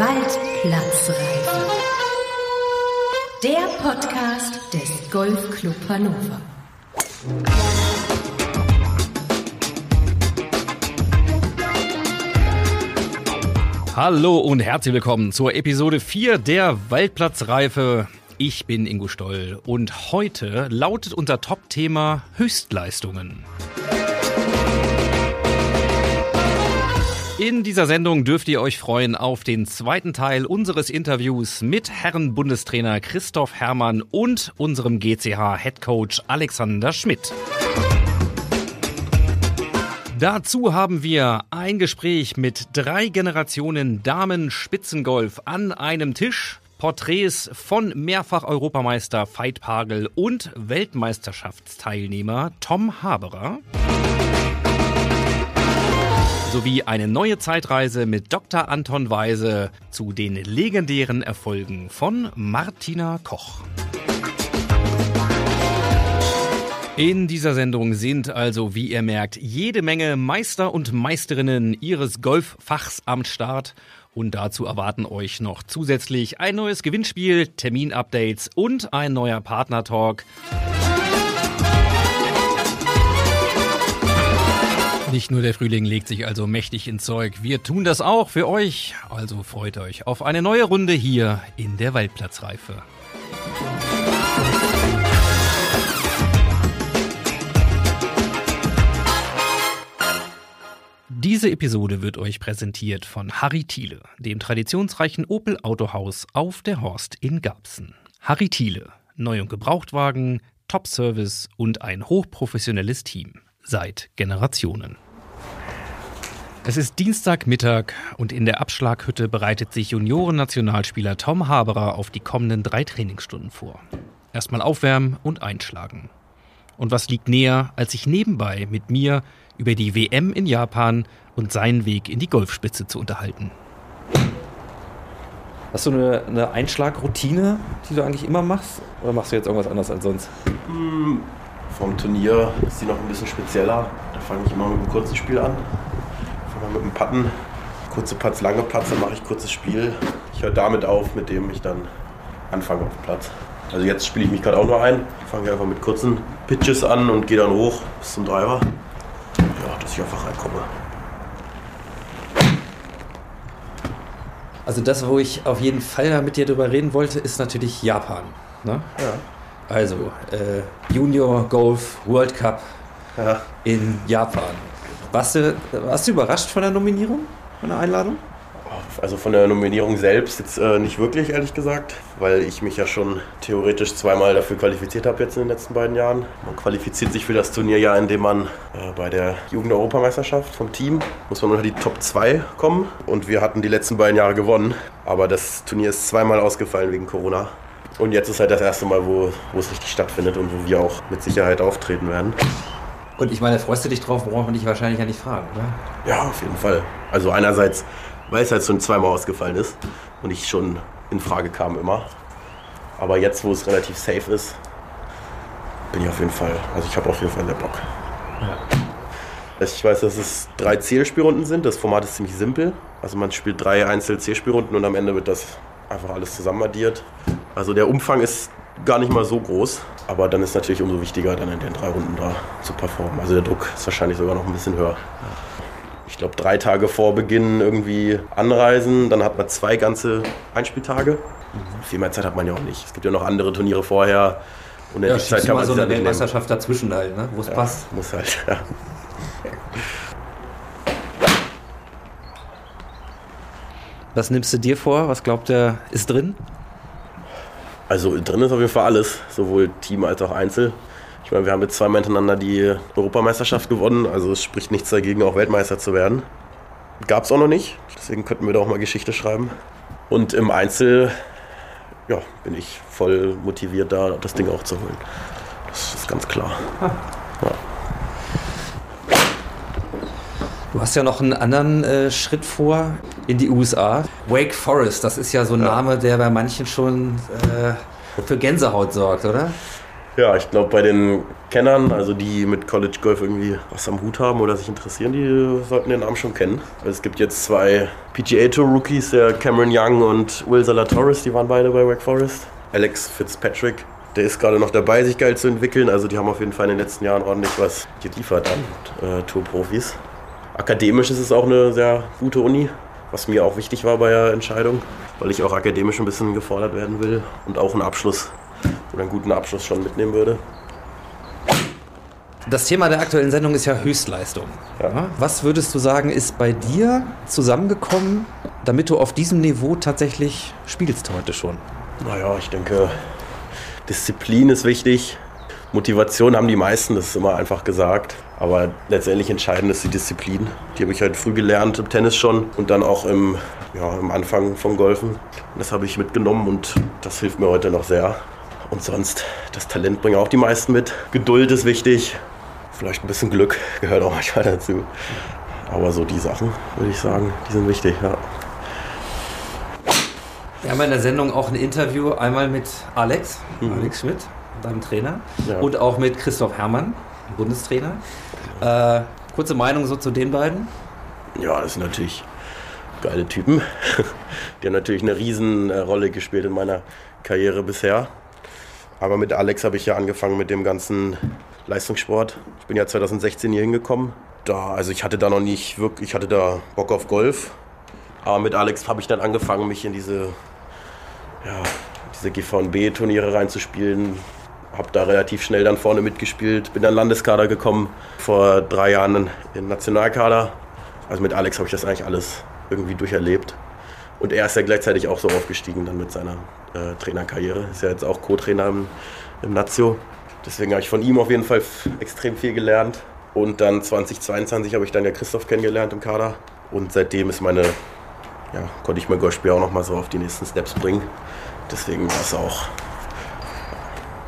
Waldplatzreife. Der Podcast des Golfclub Hannover. Hallo und herzlich willkommen zur Episode 4 der Waldplatzreife. Ich bin Ingo Stoll und heute lautet unser Top-Thema Höchstleistungen. In dieser Sendung dürft ihr euch freuen auf den zweiten Teil unseres Interviews mit Herren Bundestrainer Christoph Herrmann und unserem GCH Headcoach Alexander Schmidt. Dazu haben wir ein Gespräch mit drei Generationen Damen Spitzengolf an einem Tisch, Porträts von Mehrfach-Europameister Veit Pagel und Weltmeisterschaftsteilnehmer Tom Haberer sowie eine neue Zeitreise mit Dr. Anton Weise zu den legendären Erfolgen von Martina Koch. In dieser Sendung sind also, wie ihr merkt, jede Menge Meister und Meisterinnen ihres Golffachs am Start. Und dazu erwarten euch noch zusätzlich ein neues Gewinnspiel, Terminupdates und ein neuer Partnertalk. Nicht nur der Frühling legt sich also mächtig ins Zeug, wir tun das auch für euch. Also freut euch auf eine neue Runde hier in der Waldplatzreife. Diese Episode wird euch präsentiert von Harry Thiele, dem traditionsreichen Opel Autohaus auf der Horst in Garbsen. Harry Thiele, Neu- und Gebrauchtwagen, Top-Service und ein hochprofessionelles Team seit Generationen. Es ist Dienstagmittag und in der Abschlaghütte bereitet sich Junioren-Nationalspieler Tom Haberer auf die kommenden drei Trainingsstunden vor. Erstmal aufwärmen und einschlagen. Und was liegt näher, als sich nebenbei mit mir über die WM in Japan und seinen Weg in die Golfspitze zu unterhalten? Hast du eine, eine Einschlagroutine, die du eigentlich immer machst? Oder machst du jetzt irgendwas anderes als sonst? Vom Turnier ist die noch ein bisschen spezieller. Da fange ich immer mit einem kurzen Spiel an. Fange mit einem Patten. Kurze Putts, lange Putts, dann mache ich kurzes Spiel. Ich höre damit auf, mit dem ich dann anfange auf dem Platz. Also jetzt spiele ich mich gerade auch nur ein. Fange einfach mit kurzen Pitches an und gehe dann hoch bis zum Driver. Ja, dass ich einfach reinkomme. Also das, wo ich auf jeden Fall mit dir drüber reden wollte, ist natürlich Japan. Ne? Ja. Also äh, Junior Golf World Cup Ja. in Japan. Warst du, warst du überrascht von der Nominierung, von der Einladung? Also von der Nominierung selbst jetzt äh, nicht wirklich, ehrlich gesagt, weil ich mich ja schon theoretisch zweimal dafür qualifiziert habe jetzt in den letzten beiden Jahren. Man qualifiziert sich für das Turnier ja, indem man äh, bei der Jugend-Europameisterschaft vom Team muss man unter die Top 2 kommen und wir hatten die letzten beiden Jahre gewonnen, aber das Turnier ist zweimal ausgefallen wegen Corona. Und jetzt ist halt das erste Mal, wo, wo es richtig stattfindet und wo wir auch mit Sicherheit auftreten werden. Und ich meine, freust du dich drauf, braucht man dich wahrscheinlich ja nicht fragen, oder? Ja, auf jeden Fall. Also einerseits, weil es halt schon zweimal ausgefallen ist und ich schon in Frage kam immer. Aber jetzt, wo es relativ safe ist, bin ich auf jeden Fall, also ich habe auf jeden Fall sehr Bock. Ich weiß, dass es drei Zählspielrunden sind. Das Format ist ziemlich simpel. Also man spielt drei Einzel-Zählspielrunden und am Ende wird das einfach alles zusammen addiert. Also der Umfang ist gar nicht mal so groß, aber dann ist natürlich umso wichtiger, dann in den drei Runden da zu performen. Also der Druck ist wahrscheinlich sogar noch ein bisschen höher. Ich glaube, drei Tage vor Beginn irgendwie anreisen, dann hat man zwei ganze Einspieltage. Viel mehr Zeit hat man ja auch nicht. Es gibt ja noch andere Turniere vorher. Und Ja, schiebst du mal so eine. Weltmeisterschaft dazwischen halt, ne? wo es Ja, passt. Muss halt, ja. Was nimmst du dir vor? Was glaubt ihr, ist drin? Also drin ist auf jeden Fall alles, sowohl Team als auch Einzel. Ich meine, wir haben jetzt zweimal hintereinander die Europameisterschaft gewonnen, also es spricht nichts dagegen, auch Weltmeister zu werden. Gab es auch noch nicht, deswegen könnten wir da auch mal Geschichte schreiben. Und im Einzel ja, bin ich voll motiviert, da das Ding auch zu holen. Das ist ganz klar. Ja. Du hast ja noch einen anderen äh, Schritt vor in die USA. Wake Forest, das ist ja so ein Name, der bei manchen schon äh, für Gänsehaut sorgt, oder? Ja, ich glaube, bei den Kennern, also die mit College Golf irgendwie was am Hut haben oder sich interessieren, die sollten den Namen schon kennen. Es gibt jetzt zwei PGA Tour Rookies, der Cameron Young und Will Zalatoris, die waren beide bei Wake Forest. Alex Fitzpatrick, der ist gerade noch dabei, sich geil zu entwickeln. Also die haben auf jeden Fall in den letzten Jahren ordentlich was geliefert an äh, Tourprofis. Akademisch ist es auch eine sehr gute Uni, was mir auch wichtig war bei der Entscheidung, weil ich auch akademisch ein bisschen gefordert werden will und auch einen Abschluss oder einen guten Abschluss schon mitnehmen würde. Das Thema der aktuellen Sendung ist ja Höchstleistung. Ja. Was würdest du sagen, ist bei dir zusammengekommen, damit du auf diesem Niveau tatsächlich spielst heute schon? Naja, ich denke, Disziplin ist wichtig. Motivation haben die meisten, das ist immer einfach gesagt. Aber letztendlich entscheidend ist die Disziplin. Die habe ich halt früh gelernt im Tennis schon und dann auch im, ja, im Anfang vom Golfen. Das habe ich mitgenommen und das hilft mir heute noch sehr. Und sonst, das Talent bringen auch die meisten mit. Geduld ist wichtig. Vielleicht ein bisschen Glück gehört auch manchmal dazu. Aber so die Sachen, würde ich sagen, die sind wichtig, ja. Wir haben in der Sendung auch ein Interview einmal mit Alex, Alex Schmidt, deinem Trainer, Ja. und auch mit Christoph Herrmann, Bundestrainer. Äh, kurze Meinung so zu den beiden? Ja, das sind natürlich geile Typen. Die haben natürlich eine riesen äh, Rolle gespielt in meiner Karriere bisher. Aber mit Alex habe ich ja angefangen mit dem ganzen Leistungssport. Ich bin ja 2016 hier hingekommen. Da, also ich hatte da noch nicht wirklich, ich hatte da Bock auf Golf. Aber mit Alex habe ich dann angefangen, mich in diese, ja, diese GVB-Turniere reinzuspielen. Habe da relativ schnell dann vorne mitgespielt, bin dann Landeskader gekommen, vor drei Jahren in Nationalkader. Also mit Alex habe ich das eigentlich alles irgendwie durcherlebt. Und er ist ja gleichzeitig auch so aufgestiegen dann mit seiner äh, Trainerkarriere. Ist ja jetzt auch Co-Trainer im, im Nazio. Deswegen habe ich von ihm auf jeden Fall extrem viel gelernt. Und dann 2022 habe ich dann ja Christoph kennengelernt im Kader. Und seitdem ist meine, ja, konnte ich mein Golfspiel auch noch mal so auf die nächsten Steps bringen. Deswegen war es auch,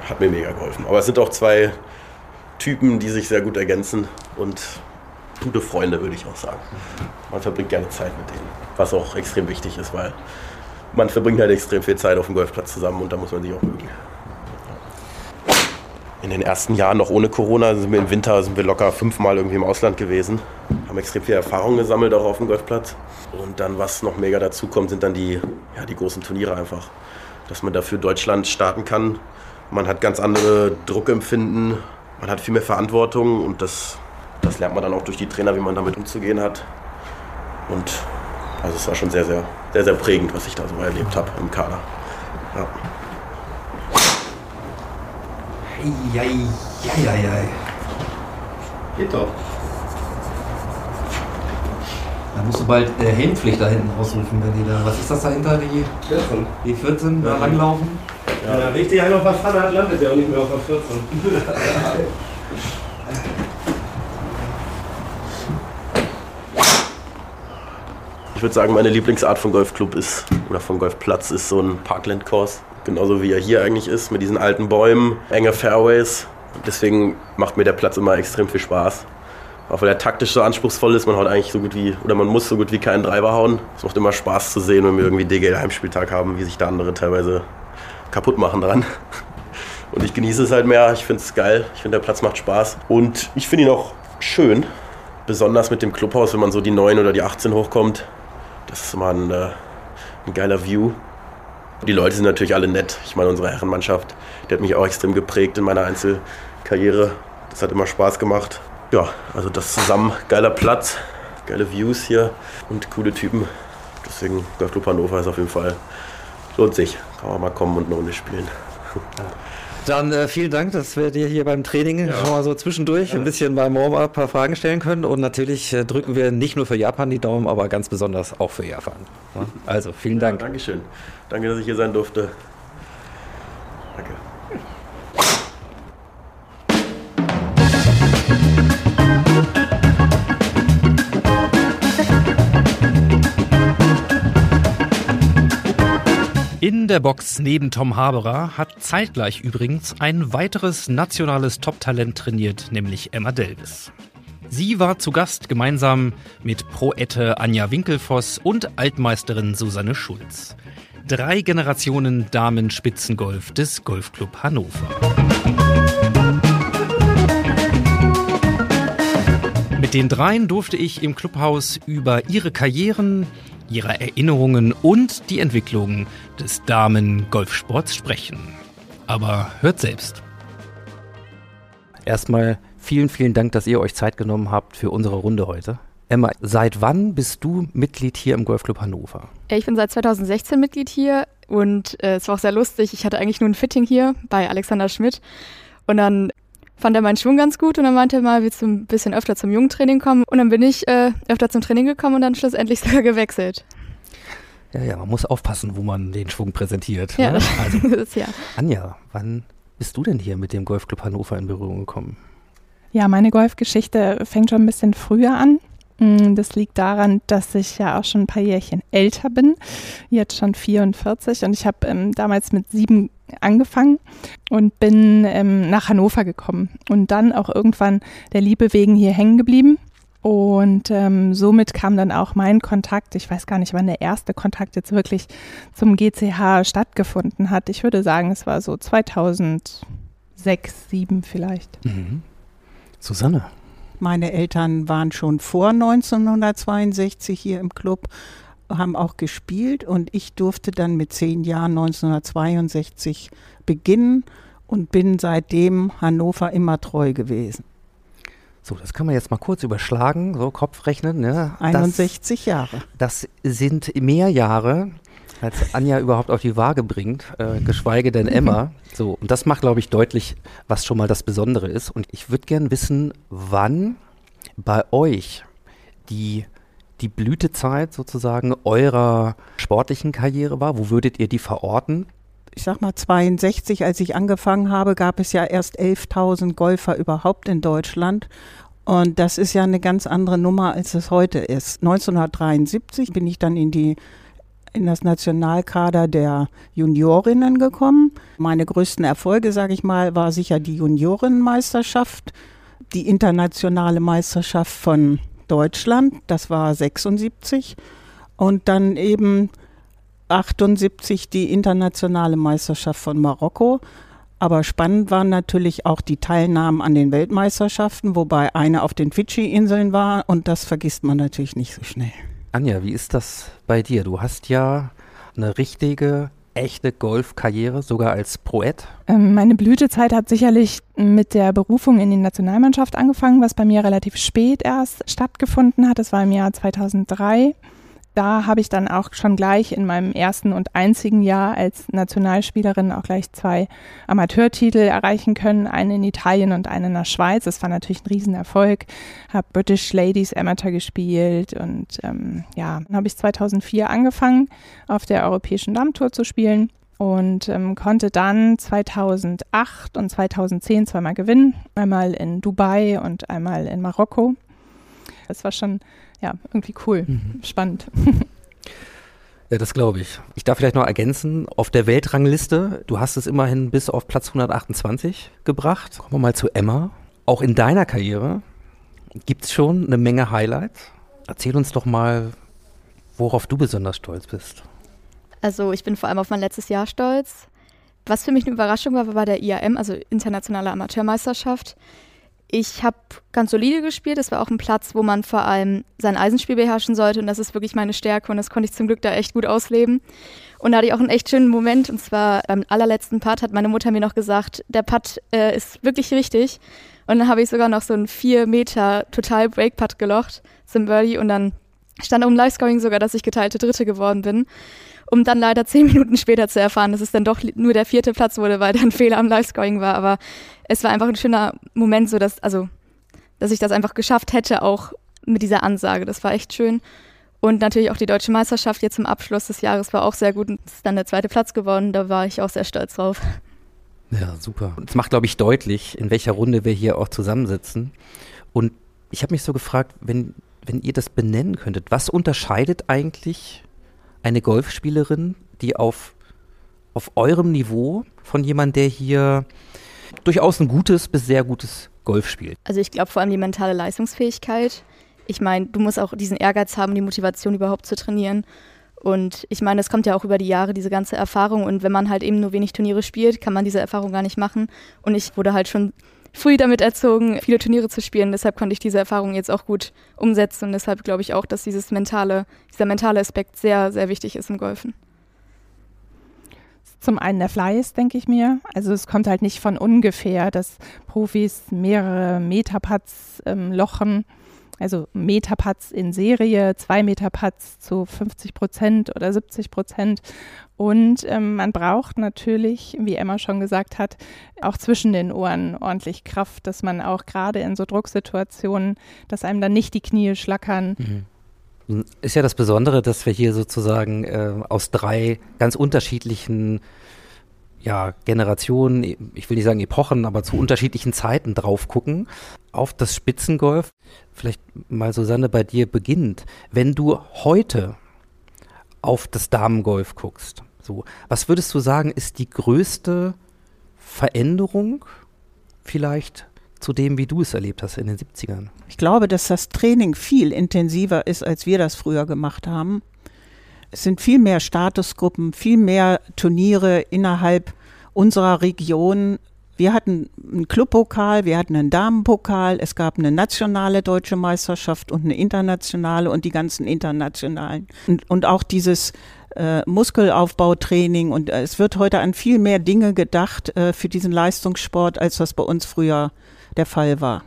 hat mir mega geholfen. Aber es sind auch zwei Typen, die sich sehr gut ergänzen und gute Freunde, würde ich auch sagen. Man verbringt gerne Zeit mit denen, was auch extrem wichtig ist, weil man verbringt halt extrem viel Zeit auf dem Golfplatz zusammen und da muss man sich auch mögen. In den ersten Jahren noch ohne Corona sind wir im Winter sind wir locker fünfmal irgendwie im Ausland gewesen, haben extrem viel Erfahrung gesammelt auch auf dem Golfplatz. Und dann, was noch mega dazu kommt, sind dann die, ja, die großen Turniere einfach. Dass man dafür Deutschland starten kann. Man hat ganz andere Druckempfinden, man hat viel mehr Verantwortung und das, das lernt man dann auch durch die Trainer, wie man damit umzugehen hat. Und also es war schon sehr, sehr, sehr, sehr prägend, was ich da so erlebt habe im Kader. Ja. Eieieiei. Geht doch. Da musst du bald äh, Helmpflicht da hinten ausrufen, wenn die da. Was ist das dahinter? Die, 14. die 14 da langlaufen? Wenn er richtig einen auf der Pfanne hat, landet er auch nicht mehr auf der 14. Ich würde sagen, meine Lieblingsart von Golfclub ist, oder von Golfplatz ist so ein Parkland-Course. Genauso wie er hier eigentlich ist, mit diesen alten Bäumen, enge Fairways. Deswegen macht mir der Platz immer extrem viel Spaß. Auch weil er taktisch so anspruchsvoll ist, man haut eigentlich so gut wie, oder man muss so gut wie keinen Driver hauen. Es macht immer Spaß zu sehen, wenn wir irgendwie DGL Heimspieltag haben, wie sich da andere teilweise kaputt machen dran. Und ich genieße es halt mehr, ich finde es geil, ich finde der Platz macht Spaß. Und ich finde ihn auch schön, besonders mit dem Clubhaus, wenn man so die 9 oder die 18 hochkommt. Das ist immer ein, äh, ein geiler View. Die Leute sind natürlich alle nett. Ich meine, unsere Herrenmannschaft, die hat mich auch extrem geprägt in meiner Einzelkarriere. Das hat immer Spaß gemacht. Ja, also das zusammen, geiler Platz, geile Views hier und coole Typen. Deswegen Golfclub Hannover ist auf jeden Fall, lohnt sich. Kann man mal kommen und eine Runde spielen. Dann äh, vielen Dank, dass wir dir hier beim Training schon mal so zwischendurch ein bisschen beim Warm-up ein paar Fragen stellen können. Und natürlich äh, drücken wir nicht nur für Japan die Daumen, aber ganz besonders auch für Japan. Ja? Also vielen Dank. Dankeschön. Danke, dass ich hier sein durfte. Danke. In der Box neben Tom Haberer hat zeitgleich übrigens ein weiteres nationales Top-Talent trainiert, nämlich Emma Delvis. Sie war zu Gast gemeinsam mit Proette Anja Winkelfoss und Altmeisterin Susanne Schulz. Drei Generationen Damenspitzengolf des Golfclub Hannover. Mit den dreien durfte ich im Clubhaus über ihre Karrieren, ihre Erinnerungen und die Entwicklung des Damen-Golfsports sprechen. Aber hört selbst. Erstmal vielen, vielen Dank, dass ihr euch Zeit genommen habt für unsere Runde heute. Emma, seit wann bist du Mitglied hier im Golfclub Hannover? Ich bin seit 2016 Mitglied hier und äh, es war auch sehr lustig. Ich hatte eigentlich nur ein Fitting hier bei Alexander Schmidt und dann fand er meinen Schwung ganz gut und dann meinte er mal, willst du ein bisschen öfter zum Jugendtraining kommen? Und dann bin ich äh, öfter zum Training gekommen und dann schlussendlich sogar gewechselt. Ja, ja, man muss aufpassen, wo man den Schwung präsentiert. Ja, ne? das Also, ist ja. Anja, wann bist du denn hier mit dem Golfclub Hannover in Berührung gekommen? Ja, meine Golfgeschichte fängt schon ein bisschen früher an. Mm, Das liegt daran, dass ich ja auch schon ein paar Jährchen älter bin, jetzt schon 44 und ich habe ähm, damals mit sieben angefangen und bin ähm, nach Hannover gekommen und dann auch irgendwann der Liebe wegen hier hängen geblieben. Und ähm, somit kam dann auch mein Kontakt, ich weiß gar nicht, wann der erste Kontakt jetzt wirklich zum GCH stattgefunden hat. Ich würde sagen, es war so 2006, 2007 vielleicht. Mhm. Susanne. Meine Eltern waren schon vor 1962 hier im Club, haben auch gespielt und ich durfte dann mit zehn Jahren 1962 beginnen und bin seitdem Hannover immer treu gewesen. So, das kann man jetzt mal kurz überschlagen, so Kopfrechnen. Ne? 61 Jahre. Das, das sind mehr Jahre, als Anja überhaupt auf die Waage bringt, äh, geschweige denn Emma. So, und das macht, glaube ich, deutlich, was schon mal das Besondere ist. Und ich würde gern wissen, wann bei euch die, die Blütezeit sozusagen eurer sportlichen Karriere war. Wo würdet ihr die verorten? Ich sag mal 62, als ich angefangen habe, gab es ja erst 11.000 Golfer überhaupt in Deutschland. Und das ist ja eine ganz andere Nummer, als es heute ist. 1973 bin ich dann in die in das Nationalkader der Juniorinnen gekommen. Meine größten Erfolge, sage ich mal, war sicher die Juniorinnenmeisterschaft, die internationale Meisterschaft von Deutschland, das war 76 und dann eben 78 die internationale Meisterschaft von Marokko. Aber spannend waren natürlich auch die Teilnahmen an den Weltmeisterschaften, wobei eine auf den Fidschi-Inseln war und das vergisst man natürlich nicht so schnell. Anja, wie ist das bei dir? Du hast ja eine richtige, echte Golfkarriere, sogar als Poet. Ähm, Meine Blütezeit hat sicherlich mit der Berufung in die Nationalmannschaft angefangen, was bei mir relativ spät erst stattgefunden hat. Das war im Jahr 2003. Da habe ich dann auch schon gleich in meinem ersten und einzigen Jahr als Nationalspielerin auch gleich zwei Amateurtitel erreichen können, einen in Italien und einen in der Schweiz. Das war natürlich ein Riesenerfolg. Habe British Ladies Amateur gespielt und ähm, ja, dann habe ich 2004 angefangen, auf der Europäischen Dammtour zu spielen und ähm, konnte dann 2008 und 2010 zweimal gewinnen, einmal in Dubai und einmal in Marokko. Das war schon ja irgendwie cool, spannend. Ja, das glaube ich. Ich darf vielleicht noch ergänzen, auf der Weltrangliste, du hast es immerhin bis auf Platz 128 gebracht. Kommen wir mal zu Emma. Auch in deiner Karriere gibt es schon eine Menge Highlights. Erzähl uns doch mal, worauf du besonders stolz bist. Also ich bin vor allem auf mein letztes Jahr stolz. Was für mich eine Überraschung war, war bei der IAM, also Internationale Amateurmeisterschaft. Ich habe ganz solide gespielt. Es war auch ein Platz, wo man vor allem sein Eisenspiel beherrschen sollte. Und das ist wirklich meine Stärke. Und das konnte ich zum Glück da echt gut ausleben. Und da hatte ich auch einen echt schönen Moment. Und zwar beim allerletzten Putt hat meine Mutter mir noch gesagt, der Putt äh, ist wirklich richtig. Und dann habe ich sogar noch so einen 4 Meter total Break-Putt gelocht zum Birdie. Und dann stand im Live-Scoring sogar, dass ich geteilte Dritte geworden bin. Um dann leider zehn Minuten später zu erfahren, dass es dann doch nur der vierte Platz wurde, weil da ein Fehler am Live-Scoring war. Aber es war einfach ein schöner Moment, so dass, also, dass ich das einfach geschafft hätte, auch mit dieser Ansage. Das war echt schön. Und natürlich auch die deutsche Meisterschaft jetzt zum Abschluss des Jahres war auch sehr gut. Es ist dann der zweite Platz geworden. Da war ich auch sehr stolz drauf. Ja, super. Es macht, glaube ich, deutlich, in welcher Runde wir hier auch zusammensitzen. Und ich habe mich so gefragt, wenn, wenn ihr das benennen könntet, was unterscheidet eigentlich eine Golfspielerin, die auf, auf eurem Niveau von jemandem, der hier durchaus ein gutes bis sehr gutes Golf spielt? Also ich glaube vor allem die mentale Leistungsfähigkeit. Ich meine, du musst auch diesen Ehrgeiz haben, die Motivation überhaupt zu trainieren. Und ich meine, es kommt ja auch über die Jahre, diese ganze Erfahrung. Und wenn man halt eben nur wenig Turniere spielt, kann man diese Erfahrung gar nicht machen. Und ich wurde halt schon früh damit erzogen, viele Turniere zu spielen. Deshalb konnte ich diese Erfahrung jetzt auch gut umsetzen. Und deshalb glaube ich auch, dass dieses mentale, dieser mentale Aspekt sehr, sehr wichtig ist im Golfen. Zum einen der Fleiß, denke ich mir. Also es kommt halt nicht von ungefähr, dass Profis mehrere Meterputts ähm, lochen also Meterputts in Serie, zwei Meterputts zu 50 Prozent oder 70 Prozent. Und ähm, man braucht natürlich, wie Emma schon gesagt hat, auch zwischen den Ohren ordentlich Kraft, dass man auch gerade in so Drucksituationen, dass einem dann nicht die Knie schlackern. Mhm. Ist ja das Besondere, dass wir hier sozusagen äh, aus drei ganz unterschiedlichen ja, Generationen, ich will nicht sagen Epochen, aber zu unterschiedlichen Zeiten drauf gucken auf das Spitzengolf. Vielleicht mal Susanne bei dir beginnt. Wenn du heute auf das Damengolf guckst, so, was würdest du sagen, ist die größte Veränderung vielleicht zu dem, wie du es erlebt hast in den 70ern? Ich glaube, dass das Training viel intensiver ist, als wir das früher gemacht haben. Es sind viel mehr Statusgruppen, viel mehr Turniere innerhalb unserer Region. Wir hatten einen Clubpokal, wir hatten einen Damenpokal, es gab eine nationale deutsche Meisterschaft und eine internationale und die ganzen internationalen. Und, und auch dieses äh, Muskelaufbautraining und äh, es wird heute an viel mehr Dinge gedacht äh, für diesen Leistungssport, als das bei uns früher der Fall war.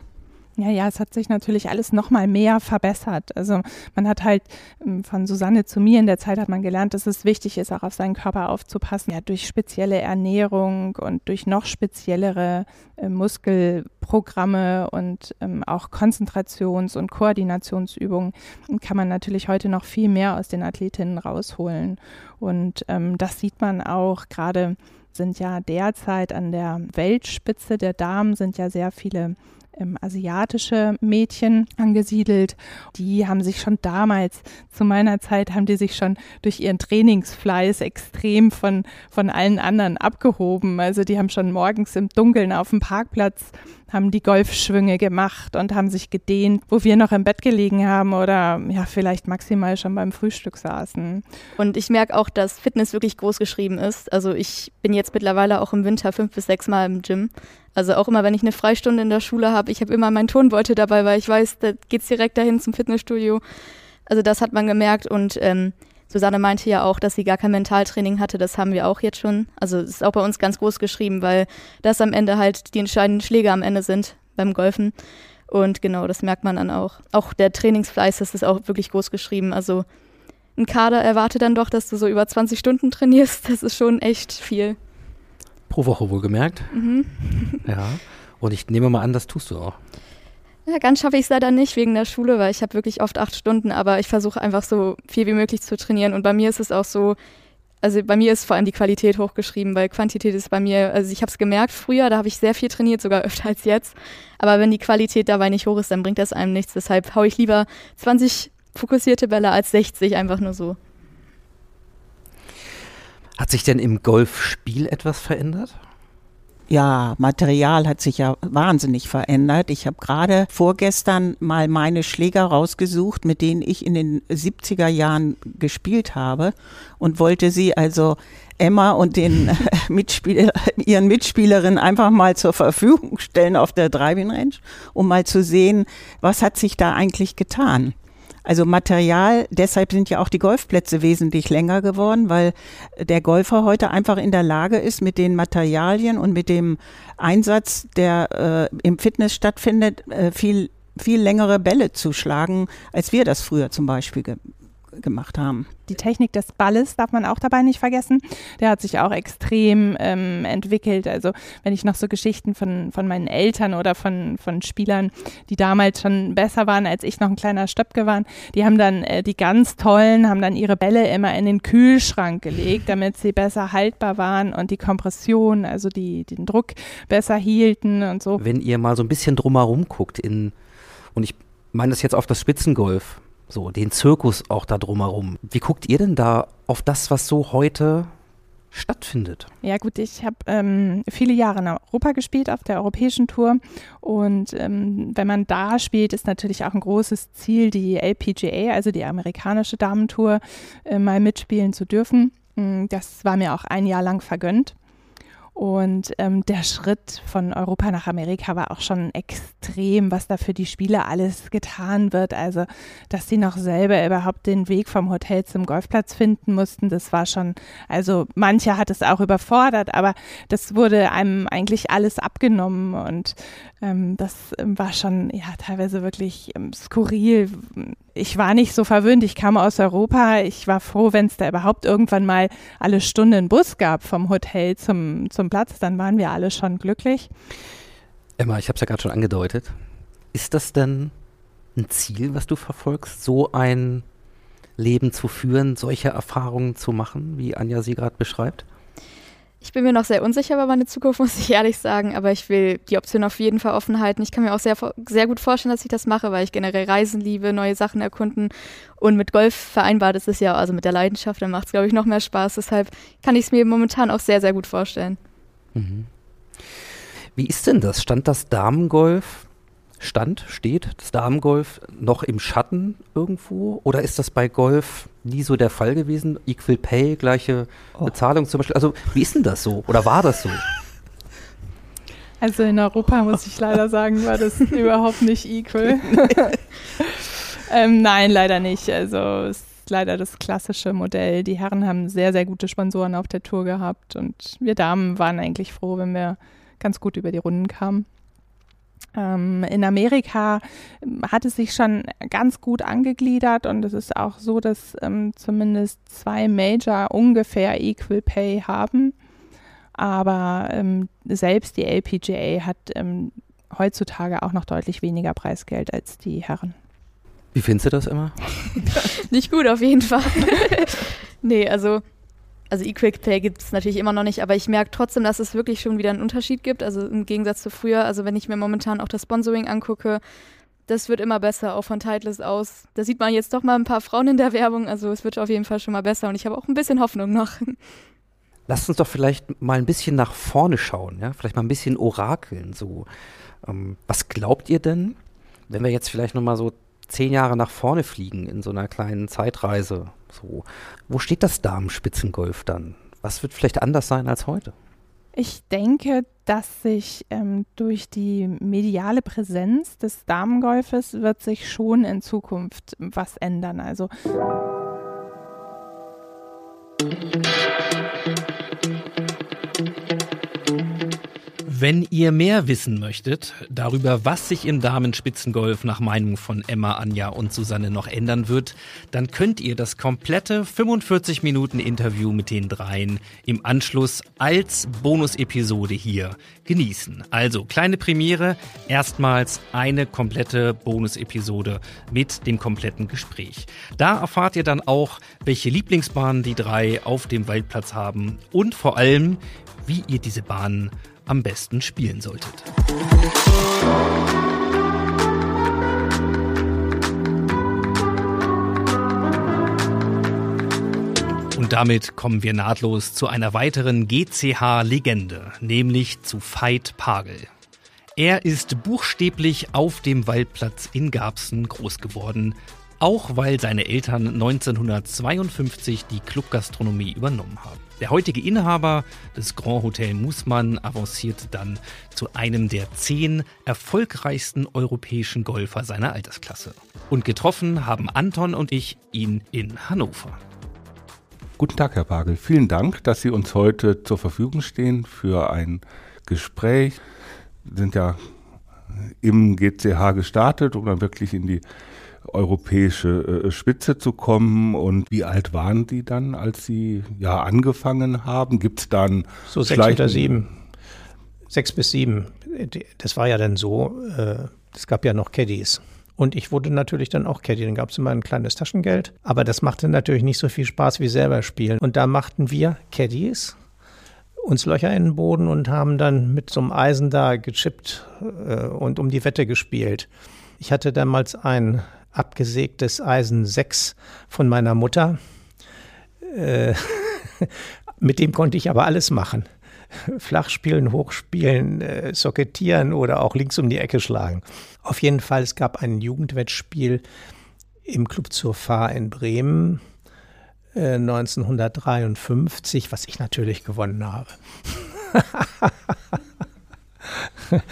Ja, ja, es hat sich natürlich alles noch mal mehr verbessert. Also man hat halt ähm, von Susanne zu mir in der Zeit hat man gelernt, dass es wichtig ist, auch auf seinen Körper aufzupassen. Ja, durch spezielle Ernährung und durch noch speziellere äh, Muskelprogramme und ähm, auch Konzentrations- und Koordinationsübungen kann man natürlich heute noch viel mehr aus den Athletinnen rausholen. Und ähm, das sieht man auch gerade sind ja derzeit an der Weltspitze der Damen sind ja sehr viele ähm, asiatische Mädchen angesiedelt. Die haben sich schon damals, zu meiner Zeit, haben die sich schon durch ihren Trainingsfleiß extrem von, von allen anderen abgehoben. Also die haben schon morgens im Dunkeln auf dem Parkplatz haben die Golfschwünge gemacht und haben sich gedehnt, wo wir noch im Bett gelegen haben oder ja, vielleicht maximal schon beim Frühstück saßen. Und ich merke auch, dass Fitness wirklich groß geschrieben ist. Also ich bin jetzt mittlerweile auch im Winter fünf bis sechs Mal im Gym. Also auch immer, wenn ich eine Freistunde in der Schule habe, ich habe immer meinen Turnbeutel dabei, weil ich weiß, da geht's direkt dahin zum Fitnessstudio. Also das hat man gemerkt und ähm, Susanne meinte ja auch, dass sie gar kein Mentaltraining hatte. Das haben wir auch jetzt schon. Also es ist auch bei uns ganz groß geschrieben, weil das am Ende halt die entscheidenden Schläge am Ende sind beim Golfen. Und genau, das merkt man dann auch. Auch der Trainingsfleiß, das ist auch wirklich groß geschrieben. Also ein Kader erwartet dann doch, dass du so über 20 Stunden trainierst. Das ist schon echt viel. Pro Woche wohlgemerkt. Mhm. Ja. Und ich nehme mal an, das tust du auch. Ja, ganz schaffe ich es leider nicht wegen der Schule, weil ich habe wirklich oft acht Stunden, aber ich versuche einfach so viel wie möglich zu trainieren. Und bei mir ist es auch so, also bei mir ist vor allem die Qualität hochgeschrieben, weil Quantität ist bei mir, also ich habe es gemerkt früher, da habe ich sehr viel trainiert, sogar öfter als jetzt. Aber wenn die Qualität dabei nicht hoch ist, dann bringt das einem nichts. Deshalb haue ich lieber 20 fokussierte Bälle als 60, einfach nur so. Hat sich denn im Golfspiel etwas verändert? Ja, Material hat sich ja wahnsinnig verändert. Ich habe gerade vorgestern mal meine Schläger rausgesucht, mit denen ich in den 70er Jahren gespielt habe und wollte sie also Emma und den Mitspieler, ihren Mitspielerinnen einfach mal zur Verfügung stellen auf der Driving Range, um mal zu sehen, was hat sich da eigentlich getan. Also Material, deshalb sind ja auch die Golfplätze wesentlich länger geworden, weil der Golfer heute einfach in der Lage ist, mit den Materialien und mit dem Einsatz, der äh, im Fitness stattfindet, äh, viel, viel längere Bälle zu schlagen, als wir das früher zum Beispiel ge gemacht haben. Die Technik des Balles darf man auch dabei nicht vergessen. Der hat sich auch extrem ähm, entwickelt. Also wenn ich noch so Geschichten von, von meinen Eltern oder von, von Spielern, die damals schon besser waren, als ich noch ein kleiner Stöpke war, die haben dann, äh, die ganz tollen, haben dann ihre Bälle immer in den Kühlschrank gelegt, damit sie besser haltbar waren und die Kompression, also die, den Druck besser hielten und so. Wenn ihr mal so ein bisschen drumherum guckt in, und ich meine das jetzt auf das Spitzengolf, so, den Zirkus auch da drumherum. Wie guckt ihr denn da auf das, was so heute stattfindet? Ja gut, ich habe ähm, viele Jahre in Europa gespielt, auf der europäischen Tour. Und ähm, wenn man da spielt, ist natürlich auch ein großes Ziel, die LPGA, also die amerikanische Damentour, äh, mal mitspielen zu dürfen. Mm, das war mir auch ein Jahr lang vergönnt. Und ähm, der Schritt von Europa nach Amerika war auch schon extrem, was da für die Spieler alles getan wird. Also, dass sie noch selber überhaupt den Weg vom Hotel zum Golfplatz finden mussten, das war schon, also mancher hat es auch überfordert, aber das wurde einem eigentlich alles abgenommen und ähm, das ähm, war schon ja teilweise wirklich ähm, skurril. Ich war nicht so verwöhnt, ich kam aus Europa. Ich war froh, wenn es da überhaupt irgendwann mal alle Stunden Bus gab vom Hotel zum, zum Platz, dann waren wir alle schon glücklich. Emma, ich habe es ja gerade schon angedeutet. Ist das denn ein Ziel, was du verfolgst, so ein Leben zu führen, solche Erfahrungen zu machen, wie Anja sie gerade beschreibt? Ich bin mir noch sehr unsicher über meine Zukunft, muss ich ehrlich sagen, aber ich will die Option auf jeden Fall offen halten. Ich kann mir auch sehr, sehr gut vorstellen, dass ich das mache, weil ich generell Reisen liebe, neue Sachen erkunden und mit Golf vereinbart ist es ja, also mit der Leidenschaft, dann macht es, glaube ich, noch mehr Spaß. Deshalb kann ich es mir momentan auch sehr, sehr gut vorstellen. Mhm. Wie ist denn das? Stand das Damengolf stand, steht, das Damengolf noch im Schatten irgendwo? Oder ist das bei Golf nie so der Fall gewesen? Equal Pay, gleiche oh. Bezahlung zum Beispiel. Also wie ist denn das so? Oder war das so? Also in Europa muss ich leider sagen, war das überhaupt nicht equal. ähm, nein, leider nicht. Also es ist leider das klassische Modell. Die Herren haben sehr, sehr gute Sponsoren auf der Tour gehabt und wir Damen waren eigentlich froh, wenn wir ganz gut über die Runden kamen. Ähm, in Amerika ähm, hat es sich schon ganz gut angegliedert und es ist auch so, dass ähm, zumindest zwei Major ungefähr Equal Pay haben. Aber ähm, selbst die LPGA hat ähm, heutzutage auch noch deutlich weniger Preisgeld als die Herren. Wie findest du das immer? Nicht gut, auf jeden Fall. nee, also also E-Quick Pay gibt es natürlich immer noch nicht, aber ich merke trotzdem, dass es wirklich schon wieder einen Unterschied gibt. Also im Gegensatz zu früher, also wenn ich mir momentan auch das Sponsoring angucke, das wird immer besser, auch von Titles aus. Da sieht man jetzt doch mal ein paar Frauen in der Werbung, also es wird auf jeden Fall schon mal besser und ich habe auch ein bisschen Hoffnung noch. Lasst uns doch vielleicht mal ein bisschen nach vorne schauen, ja? vielleicht mal ein bisschen orakeln. So. Ähm, was glaubt ihr denn, wenn wir jetzt vielleicht nochmal so zehn Jahre nach vorne fliegen in so einer kleinen Zeitreise. So, wo steht das Damenspitzengolf dann? Was wird vielleicht anders sein als heute? Ich denke, dass sich ähm, durch die mediale Präsenz des Damengolfes wird sich schon in Zukunft was ändern. Also Wenn ihr mehr wissen möchtet darüber, was sich im Damenspitzengolf nach Meinung von Emma, Anja und Susanne noch ändern wird, dann könnt ihr das komplette 45 Minuten Interview mit den dreien im Anschluss als Bonusepisode hier genießen. Also kleine Premiere, erstmals eine komplette Bonusepisode mit dem kompletten Gespräch. Da erfahrt ihr dann auch, welche Lieblingsbahnen die drei auf dem Waldplatz haben und vor allem, wie ihr diese Bahnen am besten spielen solltet. Und damit kommen wir nahtlos zu einer weiteren GCH-Legende, nämlich zu Veit Pagel. Er ist buchstäblich auf dem Waldplatz in Garbsen groß geworden, auch weil seine Eltern 1952 die Clubgastronomie übernommen haben. Der heutige Inhaber des Grand Hotel Mussmann avancierte dann zu einem der zehn erfolgreichsten europäischen Golfer seiner Altersklasse. Und getroffen haben Anton und ich ihn in Hannover. Guten Tag, Herr Pagel. Vielen Dank, dass Sie uns heute zur Verfügung stehen für ein Gespräch. Wir sind ja im GCH gestartet, um dann wirklich in die europäische äh, Spitze zu kommen. Und wie alt waren die dann, als sie ja angefangen haben? Gibt es dann so sechs oder sieben? Sechs bis sieben. Das war ja dann so. Äh, es gab ja noch Caddies. Und ich wurde natürlich dann auch Caddy. Dann gab es immer ein kleines Taschengeld. Aber das machte natürlich nicht so viel Spaß wie selber spielen. Und da machten wir Caddies uns Löcher in den Boden und haben dann mit so einem Eisen da gechippt äh, und um die Wette gespielt. Ich hatte damals ein abgesägtes Eisen 6 von meiner Mutter. Äh, mit dem konnte ich aber alles machen. Flach spielen, hochspielen, äh, socketieren oder auch links um die Ecke schlagen. Auf jeden Fall, es gab ein Jugendwettspiel im Club zur Fahr in Bremen äh, 1953, was ich natürlich gewonnen habe.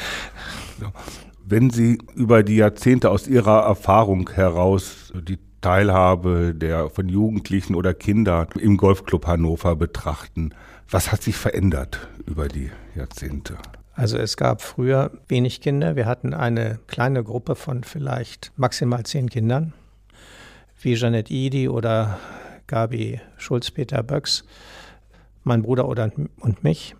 Wenn Sie über die Jahrzehnte aus Ihrer Erfahrung heraus die Teilhabe der von Jugendlichen oder Kindern im Golfclub Hannover betrachten, was hat sich verändert über die Jahrzehnte? Also es gab früher wenig Kinder. Wir hatten eine kleine Gruppe von vielleicht maximal zehn Kindern, wie Janet Idi oder Gabi Schulz-Peter Böcks, mein Bruder oder und mich,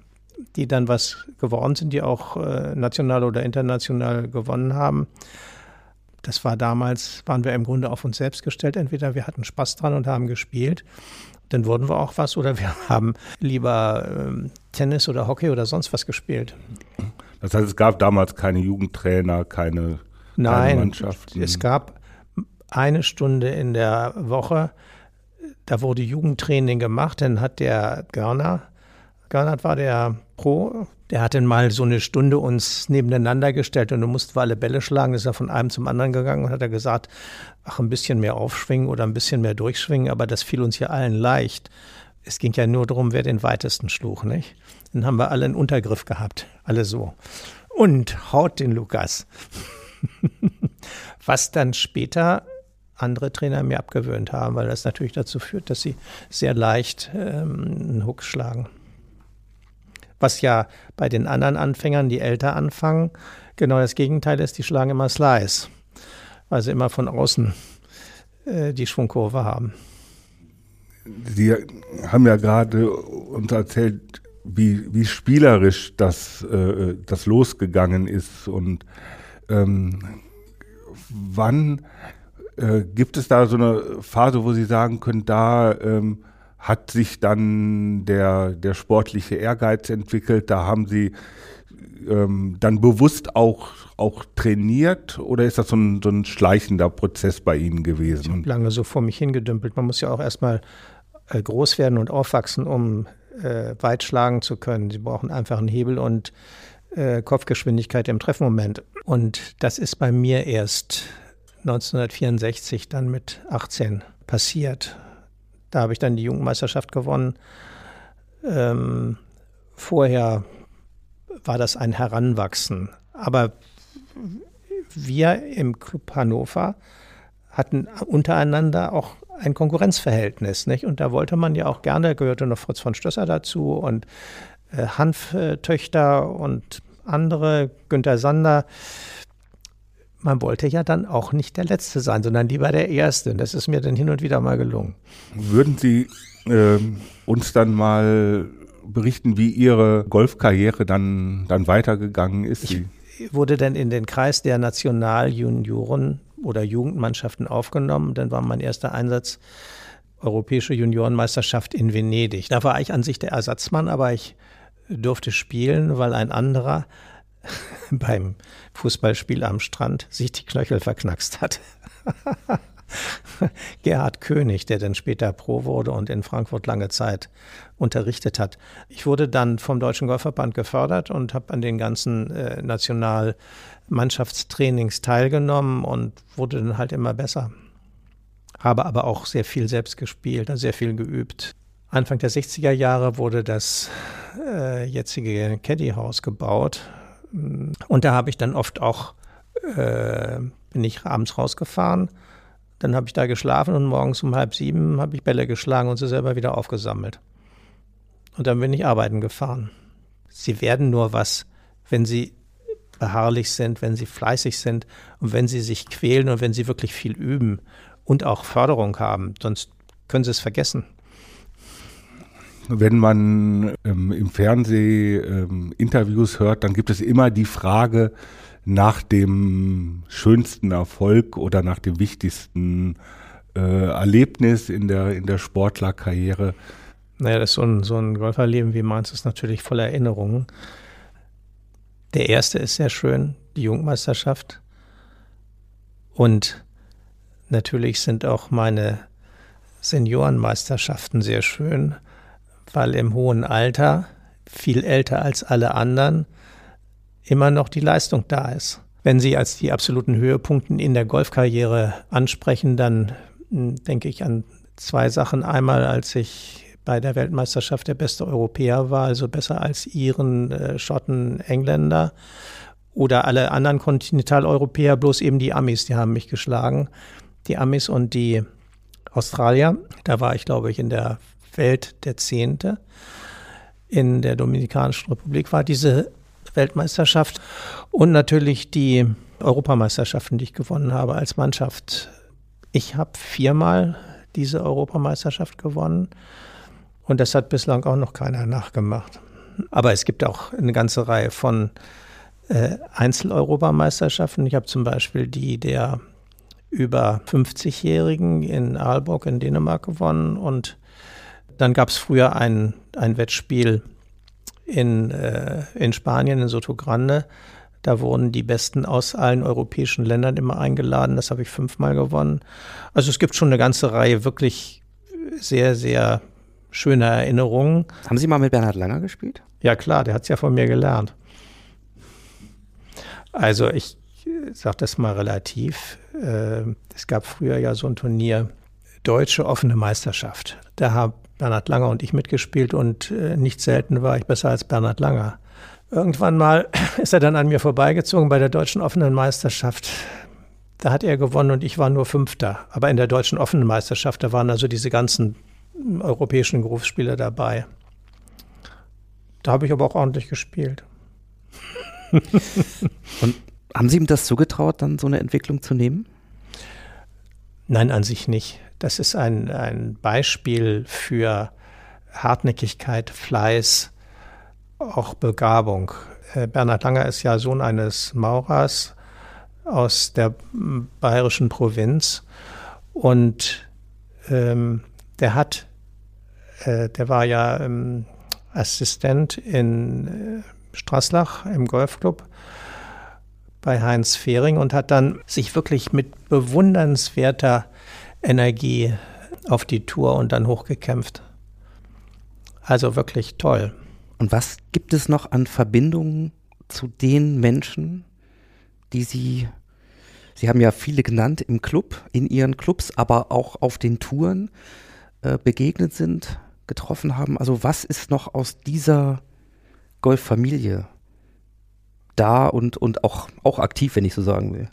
die dann was geworden sind, die auch äh, national oder international gewonnen haben. Das war damals, waren wir im Grunde auf uns selbst gestellt. Entweder wir hatten Spaß dran und haben gespielt, dann wurden wir auch was, oder wir haben lieber ähm, Tennis oder Hockey oder sonst was gespielt. Das heißt, es gab damals keine Jugendtrainer, keine, Nein, keine Mannschaften. Es gab eine Stunde in der Woche, da wurde Jugendtraining gemacht, dann hat der Görner, Görner war der Pro, der hat dann mal so eine Stunde uns nebeneinander gestellt und du musst alle Bälle schlagen. Ist er von einem zum anderen gegangen und hat er gesagt, ach, ein bisschen mehr aufschwingen oder ein bisschen mehr durchschwingen, aber das fiel uns ja allen leicht. Es ging ja nur darum, wer den weitesten schlug, nicht? Dann haben wir alle einen Untergriff gehabt, alle so. Und haut den Lukas. Was dann später andere Trainer mir abgewöhnt haben, weil das natürlich dazu führt, dass sie sehr leicht ähm, einen Hook schlagen. Was ja bei den anderen Anfängern, die älter anfangen, genau das Gegenteil ist, die schlagen immer Slice, weil sie immer von außen äh, die Schwungkurve haben. Sie haben ja gerade uns erzählt, wie, wie spielerisch das, äh, das losgegangen ist und ähm, wann äh, gibt es da so eine Phase, wo Sie sagen können, da ähm, hat sich dann der, der sportliche Ehrgeiz entwickelt, da haben Sie ähm, dann bewusst auch, auch trainiert oder ist das so ein, so ein schleichender Prozess bei Ihnen gewesen? Ich habe lange so vor mich hingedümpelt. Man muss ja auch erstmal äh, groß werden und aufwachsen, um äh, weit schlagen zu können. Sie brauchen einfach einen Hebel und äh, Kopfgeschwindigkeit im Treffmoment. Und das ist bei mir erst 1964 dann mit 18 passiert. Da habe ich dann die Jugendmeisterschaft gewonnen. Ähm, vorher war das ein Heranwachsen. Aber wir im Club Hannover hatten untereinander auch ein Konkurrenzverhältnis, nicht? Und da wollte man ja auch gerne, gehörte noch Fritz von Stösser dazu und äh, Hanftöchter und andere, Günter Sander man wollte ja dann auch nicht der Letzte sein, sondern lieber der Erste. das ist mir dann hin und wieder mal gelungen. Würden Sie äh, uns dann mal berichten, wie Ihre Golfkarriere dann, dann weitergegangen ist? Ich wurde dann in den Kreis der Nationaljunioren oder Jugendmannschaften aufgenommen. Dann war mein erster Einsatz Europäische Juniorenmeisterschaft in Venedig. Da war ich an sich der Ersatzmann, aber ich durfte spielen, weil ein anderer beim Fußballspiel am Strand sich die Knöchel verknackst hat. Gerhard König, der dann später Pro wurde und in Frankfurt lange Zeit unterrichtet hat. Ich wurde dann vom Deutschen Golfverband gefördert und habe an den ganzen äh, Nationalmannschaftstrainings teilgenommen und wurde dann halt immer besser. Habe aber auch sehr viel selbst gespielt, sehr viel geübt. Anfang der 60er Jahre wurde das äh, jetzige Caddy-Haus gebaut und da habe ich dann oft auch, äh, bin ich abends rausgefahren, dann habe ich da geschlafen und morgens um halb sieben habe ich Bälle geschlagen und sie selber wieder aufgesammelt. Und dann bin ich arbeiten gefahren. Sie werden nur was, wenn sie beharrlich sind, wenn sie fleißig sind und wenn sie sich quälen und wenn sie wirklich viel üben und auch Förderung haben. Sonst können sie es vergessen. Wenn man ähm, im Fernsehen ähm, Interviews hört, dann gibt es immer die Frage nach dem schönsten Erfolg oder nach dem wichtigsten äh, Erlebnis in der, in der Sportlerkarriere. Naja, das ist so ein, so ein Golferleben wie meins ist natürlich voller Erinnerungen. Der erste ist sehr schön, die Jugendmeisterschaft. Und natürlich sind auch meine Seniorenmeisterschaften sehr schön weil im hohen Alter, viel älter als alle anderen, immer noch die Leistung da ist. Wenn Sie als die absoluten Höhepunkte in der Golfkarriere ansprechen, dann hm, denke ich an zwei Sachen. Einmal, als ich bei der Weltmeisterschaft der beste Europäer war, also besser als Iren, äh, Schotten, Engländer oder alle anderen Kontinentaleuropäer, bloß eben die Amis, die haben mich geschlagen. Die Amis und die Australier. Da war ich, glaube ich, in der Welt der Zehnte. In der Dominikanischen Republik war diese Weltmeisterschaft und natürlich die Europameisterschaften, die ich gewonnen habe als Mannschaft. Ich habe viermal diese Europameisterschaft gewonnen und das hat bislang auch noch keiner nachgemacht. Aber es gibt auch eine ganze Reihe von äh, Einzel-Europameisterschaften. Ich habe zum Beispiel die der über 50-Jährigen in Aalborg in Dänemark gewonnen und dann gab es früher ein, ein Wettspiel in, äh, in Spanien, in Sotogrande. Da wurden die Besten aus allen europäischen Ländern immer eingeladen. Das habe ich fünfmal gewonnen. Also es gibt schon eine ganze Reihe wirklich sehr, sehr schöner Erinnerungen. Haben Sie mal mit Bernhard Langer gespielt? Ja klar, der hat es ja von mir gelernt. Also ich sage das mal relativ. Ähm, es gab früher ja so ein Turnier, Deutsche offene Meisterschaft. Da haben Bernhard Langer und ich mitgespielt und äh, nicht selten war ich besser als Bernhard Langer. Irgendwann mal ist er dann an mir vorbeigezogen bei der deutschen offenen Meisterschaft. Da hat er gewonnen und ich war nur Fünfter. Aber in der deutschen offenen Meisterschaft, da waren also diese ganzen europäischen Berufsspieler dabei. Da habe ich aber auch ordentlich gespielt. und haben Sie ihm das zugetraut, dann so eine Entwicklung zu nehmen? Nein, an sich nicht. Das ist ein, ein Beispiel für Hartnäckigkeit, Fleiß, auch Begabung. Äh, Bernhard Langer ist ja Sohn eines Maurers aus der bayerischen Provinz und ähm, der hat, äh, der war ja ähm, Assistent in äh, Straßlach im Golfclub bei Heinz Fehring und hat dann sich wirklich mit bewundernswerter Energie auf die Tour und dann hochgekämpft. Also wirklich toll. Und was gibt es noch an Verbindungen zu den Menschen, die Sie, Sie haben ja viele genannt im Club, in Ihren Clubs, aber auch auf den Touren äh, begegnet sind, getroffen haben? Also was ist noch aus dieser Golffamilie da und, und auch, auch aktiv, wenn ich so sagen will?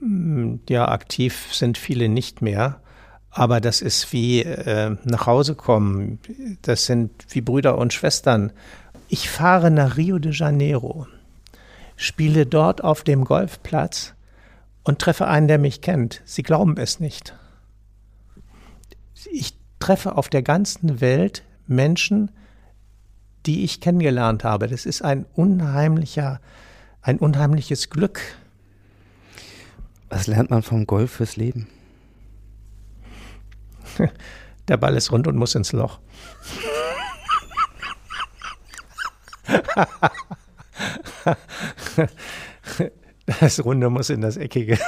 Mm, ja, aktiv sind viele nicht mehr. Aber das ist wie äh, nach Hause kommen. Das sind wie Brüder und Schwestern. Ich fahre nach Rio de Janeiro, spiele dort auf dem Golfplatz und treffe einen, der mich kennt. Sie glauben es nicht. Ich treffe auf der ganzen Welt Menschen, die ich kennengelernt habe. Das ist ein unheimlicher ein unheimliches Glück. Was lernt man vom Golf fürs Leben? Der Ball ist rund und muss ins Loch. Das Runde muss in das Eckige.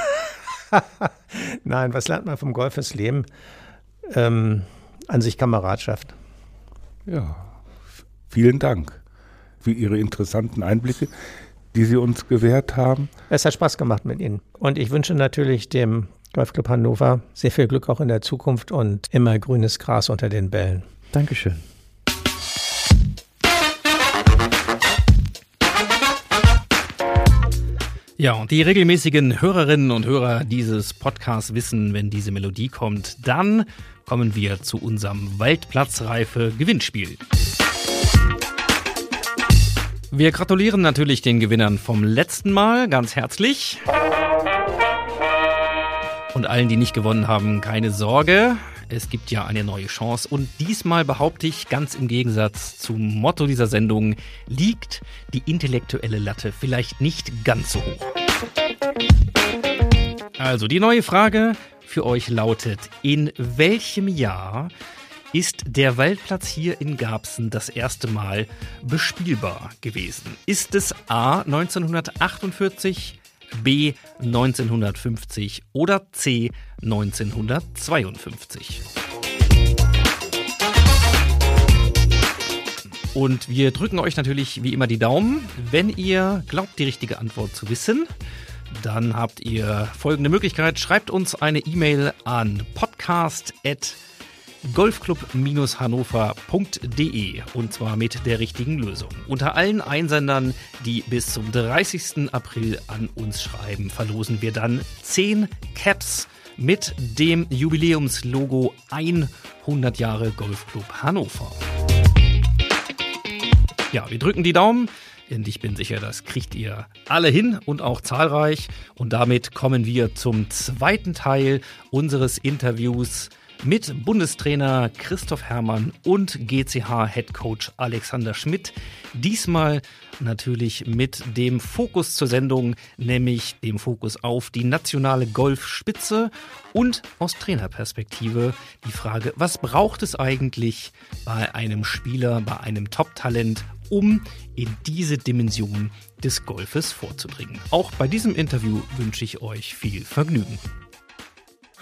Nein, was lernt man vom Golf fürs Leben? Ähm, an sich Kameradschaft. Ja, vielen Dank für Ihre interessanten Einblicke die Sie uns gewährt haben. Es hat Spaß gemacht mit Ihnen. Und ich wünsche natürlich dem Golfclub Hannover sehr viel Glück auch in der Zukunft und immer grünes Gras unter den Bällen. Dankeschön. Ja, und die regelmäßigen Hörerinnen und Hörer dieses Podcasts wissen, wenn diese Melodie kommt, dann kommen wir zu unserem Waldplatzreife Gewinnspiel. Wir gratulieren natürlich den Gewinnern vom letzten Mal ganz herzlich. Und allen, die nicht gewonnen haben, keine Sorge. Es gibt ja eine neue Chance. Und diesmal behaupte ich, ganz im Gegensatz zum Motto dieser Sendung, liegt die intellektuelle Latte vielleicht nicht ganz so hoch. Also die neue Frage für euch lautet, in welchem Jahr ist der Waldplatz hier in Garbsen das erste Mal bespielbar gewesen? Ist es A 1948, B 1950 oder C 1952? Und wir drücken euch natürlich wie immer die Daumen. Wenn ihr glaubt, die richtige Antwort zu wissen, dann habt ihr folgende Möglichkeit. Schreibt uns eine E-Mail an podcast@ golfclub-hannover.de und zwar mit der richtigen Lösung. Unter allen Einsendern, die bis zum 30. April an uns schreiben, verlosen wir dann 10 Caps mit dem Jubiläumslogo 100 Jahre Golfclub Hannover. Ja, wir drücken die Daumen. Und ich bin sicher, das kriegt ihr alle hin und auch zahlreich. Und damit kommen wir zum zweiten Teil unseres Interviews mit Bundestrainer Christoph Herrmann und GCH-Headcoach Alexander Schmidt. Diesmal natürlich mit dem Fokus zur Sendung, nämlich dem Fokus auf die nationale Golfspitze und aus Trainerperspektive die Frage, was braucht es eigentlich bei einem Spieler, bei einem Top-Talent, um in diese Dimension des Golfes vorzudringen. Auch bei diesem Interview wünsche ich euch viel Vergnügen.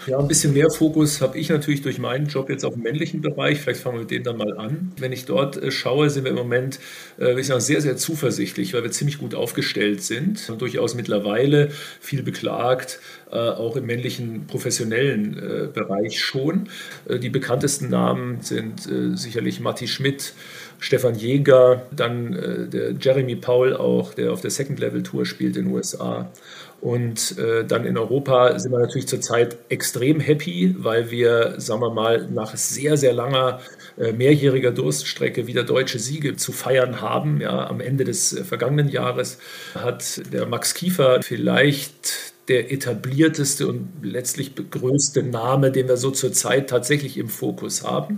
Ja, ein bisschen mehr Fokus habe ich natürlich durch meinen Job jetzt auf dem männlichen Bereich. Vielleicht fangen wir mit dem dann mal an. Wenn ich dort äh, schaue, sind wir im Moment, äh, ich sagen, sehr, sehr zuversichtlich, weil wir ziemlich gut aufgestellt sind und durchaus mittlerweile viel beklagt, äh, auch im männlichen professionellen äh, Bereich schon. Die bekanntesten Namen sind sicherlich Matti Schmidt, Stefan Jäger, dann der Jeremy Paul auch, der auf der Second Level Tour spielt in den USA. Und äh, dann in Europa sind wir natürlich zurzeit extrem happy, weil wir, sagen wir mal, nach sehr, sehr langer äh, mehrjähriger Durststrecke wieder deutsche Siege zu feiern haben. Ja, am Ende des äh, vergangenen Jahres hat der Max Kiefer vielleicht der etablierteste und letztlich größte Name, den wir so zurzeit tatsächlich im Fokus haben.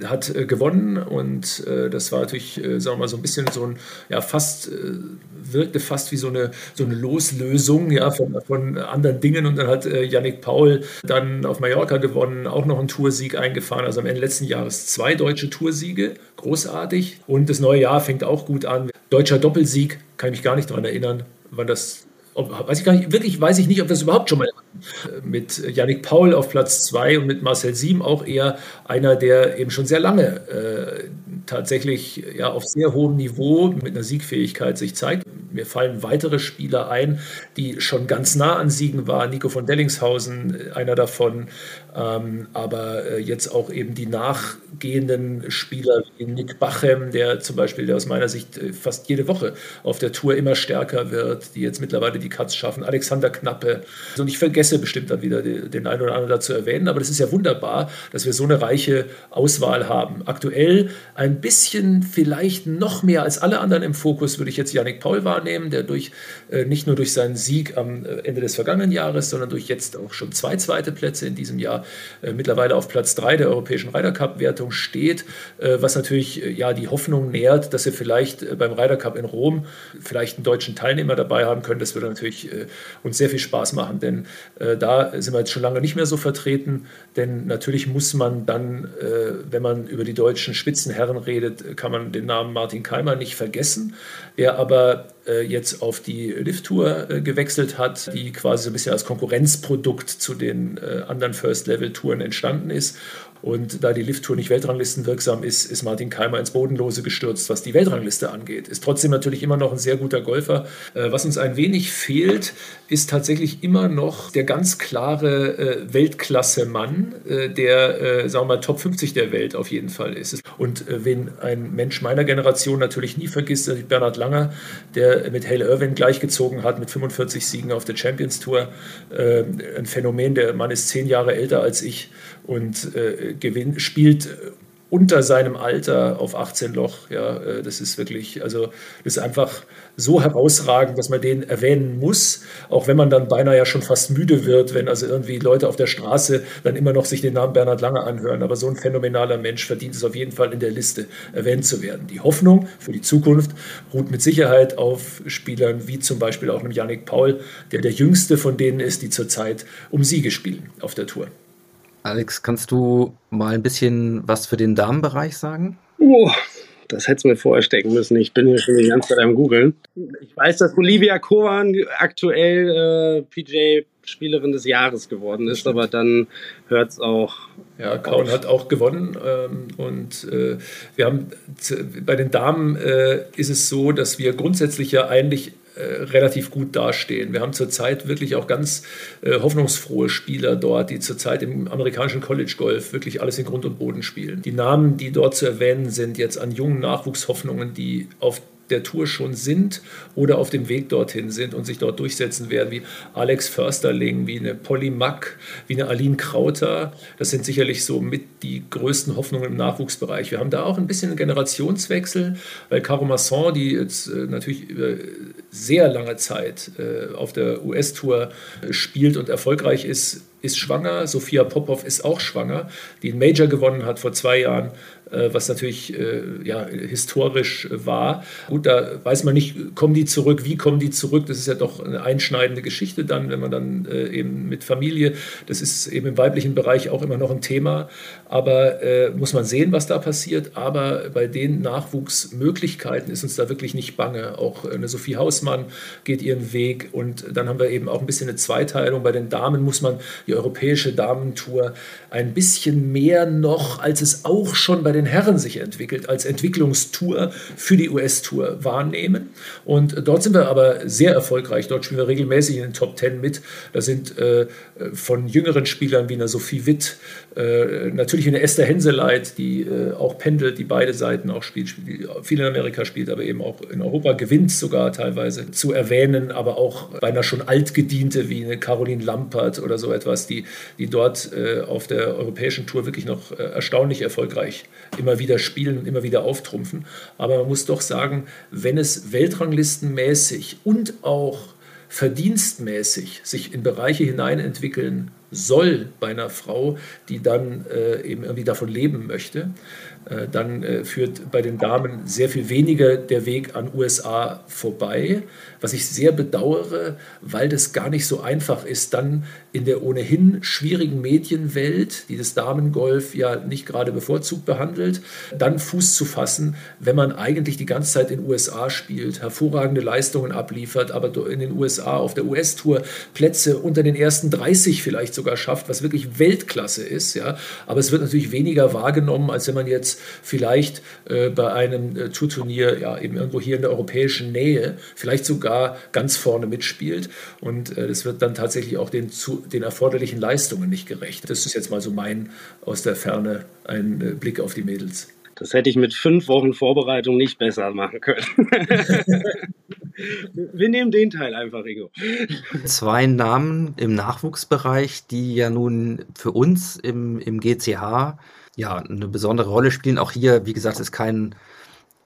Er hat äh, gewonnen und äh, das war natürlich, äh, sagen wir mal, so ein bisschen so ein, ja, fast, äh, wirkte fast wie so eine, so eine Loslösung ja, von, von anderen Dingen und dann hat äh, Yannick Paul dann auf Mallorca gewonnen, auch noch einen Toursieg eingefahren, also am Ende letzten Jahres zwei deutsche Toursiege, großartig und das neue Jahr fängt auch gut an. Deutscher Doppelsieg, kann ich mich gar nicht daran erinnern, wann das ob, weiß ich gar nicht, wirklich weiß ich nicht, ob das überhaupt schon mal mit Yannick Paul auf Platz 2 und mit Marcel Siem auch eher einer, der eben schon sehr lange äh, tatsächlich ja, auf sehr hohem Niveau mit einer Siegfähigkeit sich zeigt. Mir fallen weitere Spieler ein, die schon ganz nah an Siegen waren. Nico von Dellingshausen, einer davon, ähm, aber äh, jetzt auch eben die nachgehenden Spieler wie Nick Bachem, der zum Beispiel, der aus meiner Sicht äh, fast jede Woche auf der Tour immer stärker wird, die jetzt mittlerweile die Cuts schaffen. Alexander Knappe. Und ich vergesse bestimmt dann wieder den einen oder anderen dazu erwähnen, aber das ist ja wunderbar, dass wir so eine reiche Auswahl haben. Aktuell ein bisschen vielleicht noch mehr als alle anderen im Fokus würde ich jetzt Yannick Paul wahrnehmen, der durch äh, nicht nur durch seinen Sieg am Ende des vergangenen Jahres, sondern durch jetzt auch schon zwei zweite Plätze in diesem Jahr äh, mittlerweile auf Platz 3 der europäischen Ryder Cup-Wertung steht, äh, was natürlich äh, ja die Hoffnung nährt, dass wir vielleicht beim Ryder Cup in Rom vielleicht einen deutschen Teilnehmer dabei haben können. Das würde natürlich uns sehr viel Spaß machen, denn da sind wir jetzt schon lange nicht mehr so vertreten. Denn natürlich muss man dann, wenn man über die deutschen Spitzenherren redet, kann man den Namen Martin Keimer nicht vergessen, der aber jetzt auf die Lift-Tour gewechselt hat, die quasi so ein bisschen als Konkurrenzprodukt zu den anderen First Level Level-Touren entstanden ist. Und da die Lift-Tour nicht weltranglistenwirksam ist, ist Martin Keimer ins Bodenlose gestürzt, was die Weltrangliste angeht. Ist trotzdem natürlich immer noch ein sehr guter Golfer. Äh, was uns ein wenig fehlt, ist tatsächlich immer noch der ganz klare äh, Weltklasse-Mann, äh, der, sagen wir mal, Top 50 der Welt auf jeden Fall ist. Und wen ein Mensch meiner Generation natürlich nie vergisst, ist Bernhard Langer, der mit Hale Irwin gleichgezogen hat mit 45 Siegen auf der Champions Tour. Ein Phänomen, der Mann ist zehn Jahre älter als ich und äh, gewinnt, spielt unter seinem Alter auf 18 Loch. Ja, äh, das ist wirklich, also das ist einfach so herausragend, dass man den erwähnen muss, auch wenn man dann beinahe ja schon fast müde wird, wenn also irgendwie Leute auf der Straße dann immer noch sich den Namen Bernhard Lange anhören. Aber so ein phänomenaler Mensch verdient es auf jeden Fall in der Liste erwähnt zu werden. Die Hoffnung für die Zukunft ruht mit Sicherheit auf Spielern wie zum Beispiel auch einem Yannick Paul, der der jüngste von denen ist, die zurzeit um Siege spielen auf der Tour. Alex, kannst du mal ein bisschen was für den Damenbereich sagen? Oh, das hättest du mir vorher stecken müssen. Ich bin hier schon die ganze Zeit am Googeln. Ich weiß, dass Olivia Kovan aktuell äh, PJ-Spielerin des Jahres geworden ist, aber dann hört es auch. Ja, Kaun hat auch gewonnen. Ähm, und äh, wir haben bei den Damen äh, ist es so, dass wir grundsätzlich ja eigentlich relativ gut dastehen. Wir haben zurzeit wirklich auch ganz äh, hoffnungsfrohe Spieler dort, die zurzeit im amerikanischen College Golf wirklich alles in Grund und Boden spielen. Die Namen, die dort zu erwähnen sind, jetzt an jungen Nachwuchshoffnungen, die auf der Tour schon sind oder auf dem Weg dorthin sind und sich dort durchsetzen werden, wie Alex Försterling, wie eine Polly Mack, wie eine Aline Krauter. Das sind sicherlich so mit die größten Hoffnungen im Nachwuchsbereich. Wir haben da auch ein bisschen einen Generationswechsel, weil Caro Masson, die jetzt äh, natürlich über sehr lange Zeit äh, auf der US-Tour äh, spielt und erfolgreich ist, ist schwanger. Sophia Popov ist auch schwanger, die einen Major gewonnen hat vor zwei Jahren was natürlich äh, ja, historisch war. Gut, da weiß man nicht, kommen die zurück, wie kommen die zurück? Das ist ja doch eine einschneidende Geschichte dann, wenn man dann äh, eben mit Familie, das ist eben im weiblichen Bereich auch immer noch ein Thema. Aber äh, muss man sehen, was da passiert. Aber bei den Nachwuchsmöglichkeiten ist uns da wirklich nicht bange. Auch eine Sophie Hausmann geht ihren Weg. Und dann haben wir eben auch ein bisschen eine Zweiteilung. Bei den Damen muss man die europäische Damentour ein bisschen mehr noch, als es auch schon bei den Herren sich entwickelt, als Entwicklungstour für die US-Tour wahrnehmen. Und dort sind wir aber sehr erfolgreich. Dort spielen wir regelmäßig in den Top Ten mit. Da sind äh, von jüngeren Spielern wie einer Sophie Witt, äh, natürlich eine Esther Henseleit, die äh, auch pendelt, die beide Seiten auch spielt, spielt, viel in Amerika spielt, aber eben auch in Europa gewinnt sogar teilweise zu erwähnen, aber auch beinahe schon altgediente wie eine Caroline Lampert oder so etwas, die, die dort äh, auf der europäischen Tour wirklich noch äh, erstaunlich erfolgreich immer wieder spielen und immer wieder auftrumpfen. Aber man muss doch sagen, wenn es weltranglistenmäßig und auch verdienstmäßig sich in Bereiche hineinentwickeln soll bei einer Frau, die dann äh, eben irgendwie davon leben möchte, äh, dann äh, führt bei den Damen sehr viel weniger der Weg an USA vorbei, was ich sehr bedauere, weil das gar nicht so einfach ist, dann in der ohnehin schwierigen Medienwelt, die das Damengolf ja nicht gerade bevorzugt behandelt, dann Fuß zu fassen, wenn man eigentlich die ganze Zeit in den USA spielt, hervorragende Leistungen abliefert, aber in den USA auf der US-Tour Plätze unter den ersten 30 vielleicht sogar schafft, was wirklich Weltklasse ist. Ja. Aber es wird natürlich weniger wahrgenommen, als wenn man jetzt vielleicht äh, bei einem äh, Tourturnier ja eben irgendwo hier in der europäischen Nähe vielleicht sogar ganz vorne mitspielt. Und äh, das wird dann tatsächlich auch den, zu, den erforderlichen Leistungen nicht gerecht. Das ist jetzt mal so mein aus der Ferne ein äh, Blick auf die Mädels. Das hätte ich mit fünf Wochen Vorbereitung nicht besser machen können. Wir nehmen den Teil einfach, Ingo. Zwei Namen im Nachwuchsbereich, die ja nun für uns im, im GCH ja eine besondere Rolle spielen. Auch hier, wie gesagt, ist kein,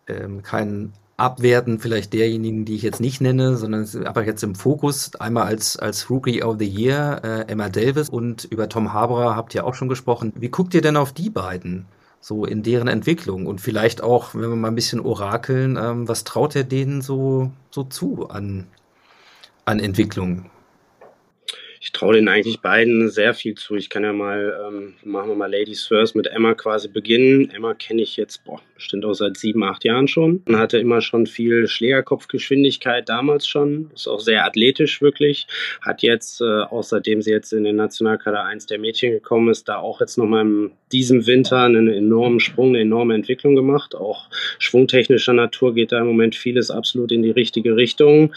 ähm, kein Abwerten vielleicht derjenigen, die ich jetzt nicht nenne, sondern es einfach jetzt im Fokus. Einmal als, als Rookie of the Year äh, Emma Davis und über Tom Haberer habt ihr auch schon gesprochen. Wie guckt ihr denn auf die beiden? So in deren Entwicklung und vielleicht auch, wenn wir mal ein bisschen orakeln, ähm, was traut er denen so, so zu an, an Entwicklung? ich traue den eigentlich beiden sehr viel zu. Ich kann ja mal, ähm, machen wir mal Ladies First mit Emma quasi beginnen. Emma kenne ich jetzt, boah, bestimmt auch seit sieben, acht Jahren schon. Und hatte immer schon viel Schlägerkopfgeschwindigkeit damals schon. Ist auch sehr athletisch wirklich. Hat jetzt, äh, auch seitdem sie jetzt in den Nationalkader 1 der Mädchen gekommen ist, da auch jetzt nochmal in diesem Winter einen enormen Sprung, eine enorme Entwicklung gemacht. Auch schwungtechnischer Natur geht da im Moment vieles absolut in die richtige Richtung.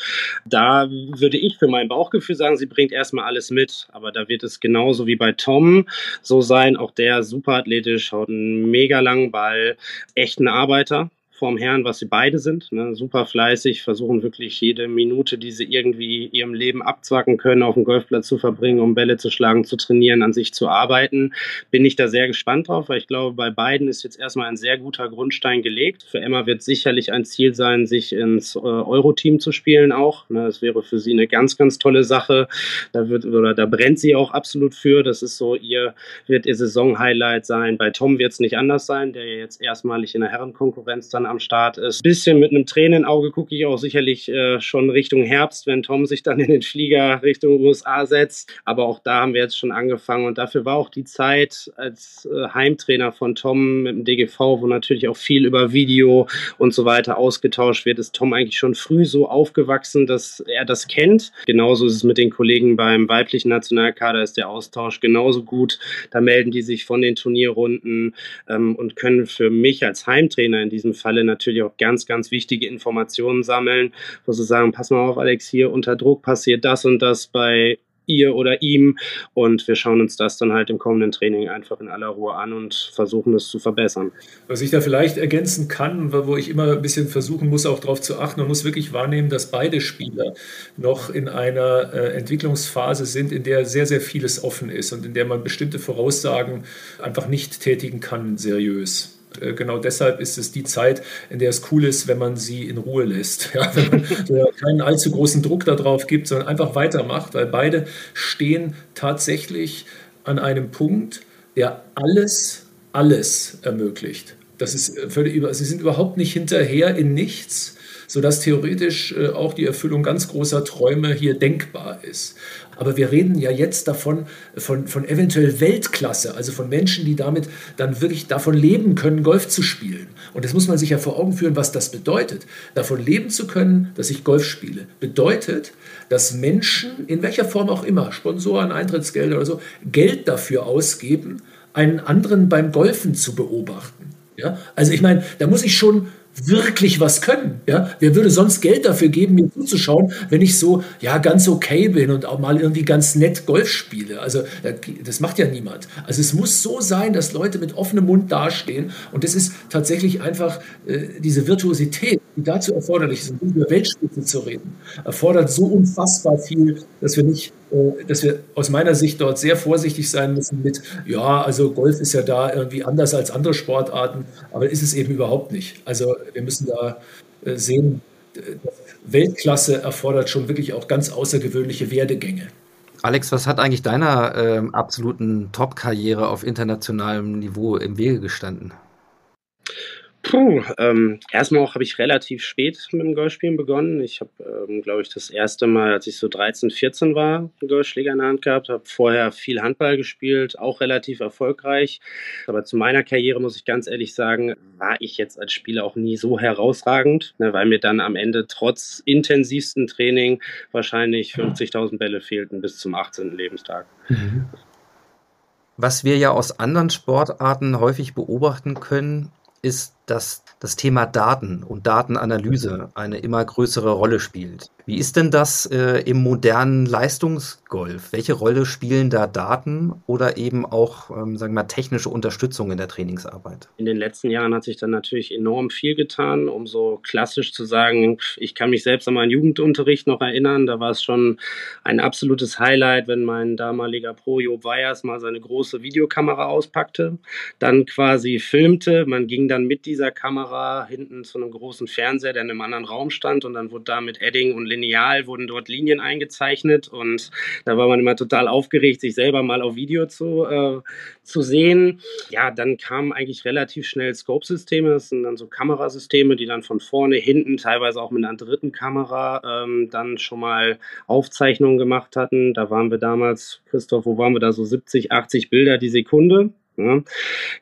Da würde ich für mein Bauchgefühl sagen, sie bringt erstmal alles mit. Aber da wird es genauso wie bei Tom so sein. Auch der super athletisch, haut einen mega langen Ball, echt ein Arbeiter vorm Herrn, was sie beide sind. Ne? Super fleißig, versuchen wirklich jede Minute, die sie irgendwie ihrem Leben abzwacken können, auf dem Golfplatz zu verbringen, um Bälle zu schlagen, zu trainieren, an sich zu arbeiten. Bin ich da sehr gespannt drauf, weil ich glaube, bei beiden ist jetzt erstmal ein sehr guter Grundstein gelegt. Für Emma wird sicherlich ein Ziel sein, sich ins äh, Euro-Team zu spielen auch. Ne? Das wäre für sie eine ganz, ganz tolle Sache. Da wird oder da brennt sie auch absolut für. Das ist so ihr, wird ihr Saison-Highlight sein. Bei Tom wird es nicht anders sein, der jetzt erstmalig in der Herrenkonkurrenz dann am Start ist. Bisschen mit einem Tränenauge gucke ich auch sicherlich äh, schon Richtung Herbst, wenn Tom sich dann in den Flieger Richtung USA setzt. Aber auch da haben wir jetzt schon angefangen und dafür war auch die Zeit als äh, Heimtrainer von Tom mit dem DGV, wo natürlich auch viel über Video und so weiter ausgetauscht wird, ist Tom eigentlich schon früh so aufgewachsen, dass er das kennt. Genauso ist es mit den Kollegen beim weiblichen Nationalkader, ist der Austausch genauso gut. Da melden die sich von den Turnierrunden ähm, und können für mich als Heimtrainer in diesem Fall Falle natürlich auch ganz, ganz wichtige Informationen sammeln, wo sie sagen, pass mal auf, Alex, hier unter Druck passiert das und das bei ihr oder ihm. Und wir schauen uns das dann halt im kommenden Training einfach in aller Ruhe an und versuchen es zu verbessern. Was ich da vielleicht ergänzen kann, wo ich immer ein bisschen versuchen muss, auch darauf zu achten, man muss wirklich wahrnehmen, dass beide Spieler noch in einer äh, Entwicklungsphase sind, in der sehr, sehr vieles offen ist und in der man bestimmte Voraussagen einfach nicht tätigen kann, seriös. Äh, genau deshalb ist es die Zeit, in der es cool ist, wenn man sie in Ruhe lässt. Ja, wenn man keinen allzu großen Druck darauf gibt, sondern einfach weitermacht, weil beide stehen tatsächlich an einem Punkt, der alles, alles ermöglicht. Das ist völlig über, sie sind überhaupt nicht hinterher in nichts, sodass theoretisch äh, auch die Erfüllung ganz großer Träume hier denkbar ist. Aber wir reden ja jetzt davon, von, von eventuell Weltklasse, also von Menschen, die damit dann wirklich davon leben können, Golf zu spielen. Und das muss man sich ja vor Augen führen, was das bedeutet. Davon leben zu können, dass ich Golf spiele, bedeutet, dass Menschen, in welcher Form auch immer, Sponsoren, Eintrittsgelder oder so, Geld dafür ausgeben, einen anderen beim Golfen zu beobachten. Ja? Also ich meine, da muss ich schon wirklich was können. Ja? Wer würde sonst Geld dafür geben, mir zuzuschauen, wenn ich so ja ganz okay bin und auch mal irgendwie ganz nett Golf spiele? Also das macht ja niemand. Also es muss so sein, dass Leute mit offenem Mund dastehen und das ist tatsächlich einfach äh, diese Virtuosität, die dazu erforderlich ist, um über Weltspitze zu reden, erfordert so unfassbar viel, dass wir nicht dass wir aus meiner Sicht dort sehr vorsichtig sein müssen mit, ja, also Golf ist ja da irgendwie anders als andere Sportarten, aber ist es eben überhaupt nicht. Also wir müssen da äh, sehen, Weltklasse erfordert schon wirklich auch ganz außergewöhnliche Werdegänge. Alex, was hat eigentlich deiner äh, absoluten Top-Karriere auf internationalem Niveau im Wege gestanden? Puh, ähm, erstmal auch habe ich relativ spät mit dem Golfspielen begonnen. Ich habe, ähm, glaube ich, das erste Mal, als ich so 13, 14 war, einen Golfschläger in der Hand gehabt. Habe vorher viel Handball gespielt, auch relativ erfolgreich. Aber zu meiner Karriere muss ich ganz ehrlich sagen, war ich jetzt als Spieler auch nie so herausragend, ne, weil mir dann am Ende trotz intensivsten Training wahrscheinlich 50.000 Bälle fehlten bis zum 18. Lebenstag. Mhm. Was wir ja aus anderen Sportarten häufig beobachten können, ist, dass das Thema Daten und Datenanalyse eine immer größere Rolle spielt. Wie ist denn das äh, im modernen Leistungsgolf? Welche Rolle spielen da Daten oder eben auch, ähm, sagen wir mal, technische Unterstützung in der Trainingsarbeit? In den letzten Jahren hat sich dann natürlich enorm viel getan, um so klassisch zu sagen, ich kann mich selbst an meinen Jugendunterricht noch erinnern. Da war es schon ein absolutes Highlight, wenn mein damaliger Pro Job Weyers mal seine große Videokamera auspackte, dann quasi filmte. Man ging dann mit dieser Kamera hinten zu einem großen Fernseher, der in einem anderen Raum stand und dann wurde da mit Edding und Lineal wurden dort Linien eingezeichnet und da war man immer total aufgeregt, sich selber mal auf Video zu, äh, zu sehen. Ja, dann kamen eigentlich relativ schnell Scope-Systeme, das sind dann so Kamerasysteme, die dann von vorne, hinten, teilweise auch mit einer dritten Kamera ähm, dann schon mal Aufzeichnungen gemacht hatten. Da waren wir damals, Christoph, wo waren wir da so 70, 80 Bilder die Sekunde. Ja.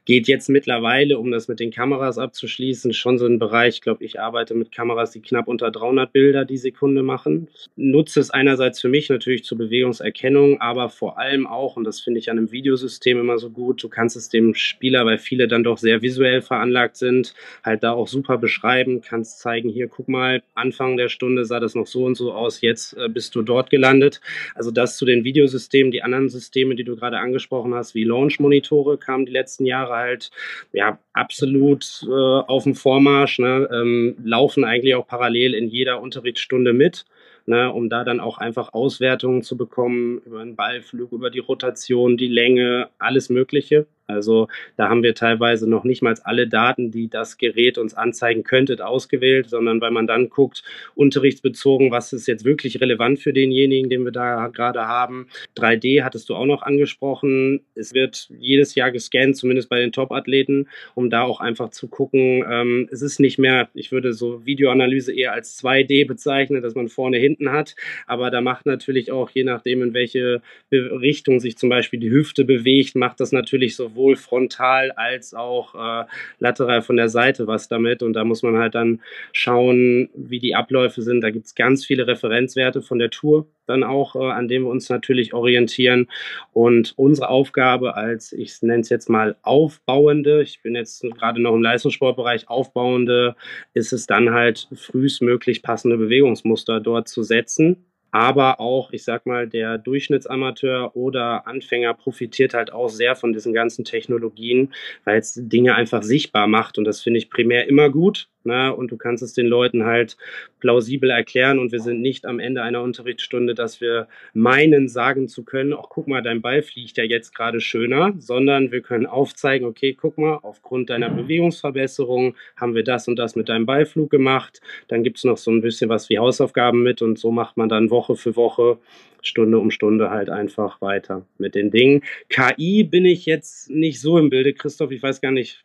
Geht jetzt mittlerweile, um das mit den Kameras abzuschließen, schon so ein Bereich, ich glaube, ich arbeite mit Kameras, die knapp unter 300 Bilder die Sekunde machen. Nutze es einerseits für mich natürlich zur Bewegungserkennung, aber vor allem auch, und das finde ich an einem Videosystem immer so gut, du kannst es dem Spieler, weil viele dann doch sehr visuell veranlagt sind, halt da auch super beschreiben, kannst zeigen, hier, guck mal, Anfang der Stunde sah das noch so und so aus, jetzt äh, bist du dort gelandet. Also das zu den Videosystemen, die anderen Systeme, die du gerade angesprochen hast, wie Launch-Monitore, kamen die letzten Jahre halt ja absolut äh, auf dem Vormarsch, ne? ähm, laufen eigentlich auch parallel in jeder Unterrichtsstunde mit ne, um da dann auch einfach Auswertungen zu bekommen über den Ballflug, über die Rotation, die Länge, alles Mögliche. Also da haben wir teilweise noch nicht mal alle Daten, die das Gerät uns anzeigen könnte, ausgewählt, sondern weil man dann guckt, unterrichtsbezogen, was ist jetzt wirklich relevant für denjenigen, den wir da gerade haben. 3D hattest du auch noch angesprochen. Es wird jedes Jahr gescannt, zumindest bei den Top-Athleten, um da auch einfach zu gucken. Ähm, es ist nicht mehr, ich würde so Videoanalyse eher als 2D bezeichnen, dass man vorne, hinten hat. Aber da macht natürlich auch, je nachdem, in welche Richtung sich zum Beispiel die Hüfte bewegt, macht das natürlich sowohl sowohl frontal als auch äh, lateral von der Seite was damit. Und da muss man halt dann schauen, wie die Abläufe sind. Da gibt es ganz viele Referenzwerte von der Tour dann auch, äh, an denen wir uns natürlich orientieren. Und unsere Aufgabe als, ich nenne es jetzt mal aufbauende, ich bin jetzt gerade noch im Leistungssportbereich, aufbauende, ist es dann halt frühestmöglich passende Bewegungsmuster dort zu setzen aber auch, ich sag mal, der Durchschnittsamateur oder Anfänger profitiert halt auch sehr von diesen ganzen Technologien, weil es Dinge einfach sichtbar macht. Und das finde ich primär immer gut. Ne? Und du kannst es den Leuten halt plausibel erklären. Und wir sind nicht am Ende einer Unterrichtsstunde, dass wir meinen, sagen zu können, ach, guck mal, dein Ball fliegt ja jetzt gerade schöner, sondern wir können aufzeigen, okay, guck mal, aufgrund deiner Bewegungsverbesserung haben wir das und das mit deinem Ballflug gemacht. Dann gibt es noch so ein bisschen was wie Hausaufgaben mit und so macht man dann Woche für Woche Stunde um Stunde halt einfach weiter mit den Dingen. KI bin ich jetzt nicht so im Bilde, Christoph. Ich weiß gar nicht,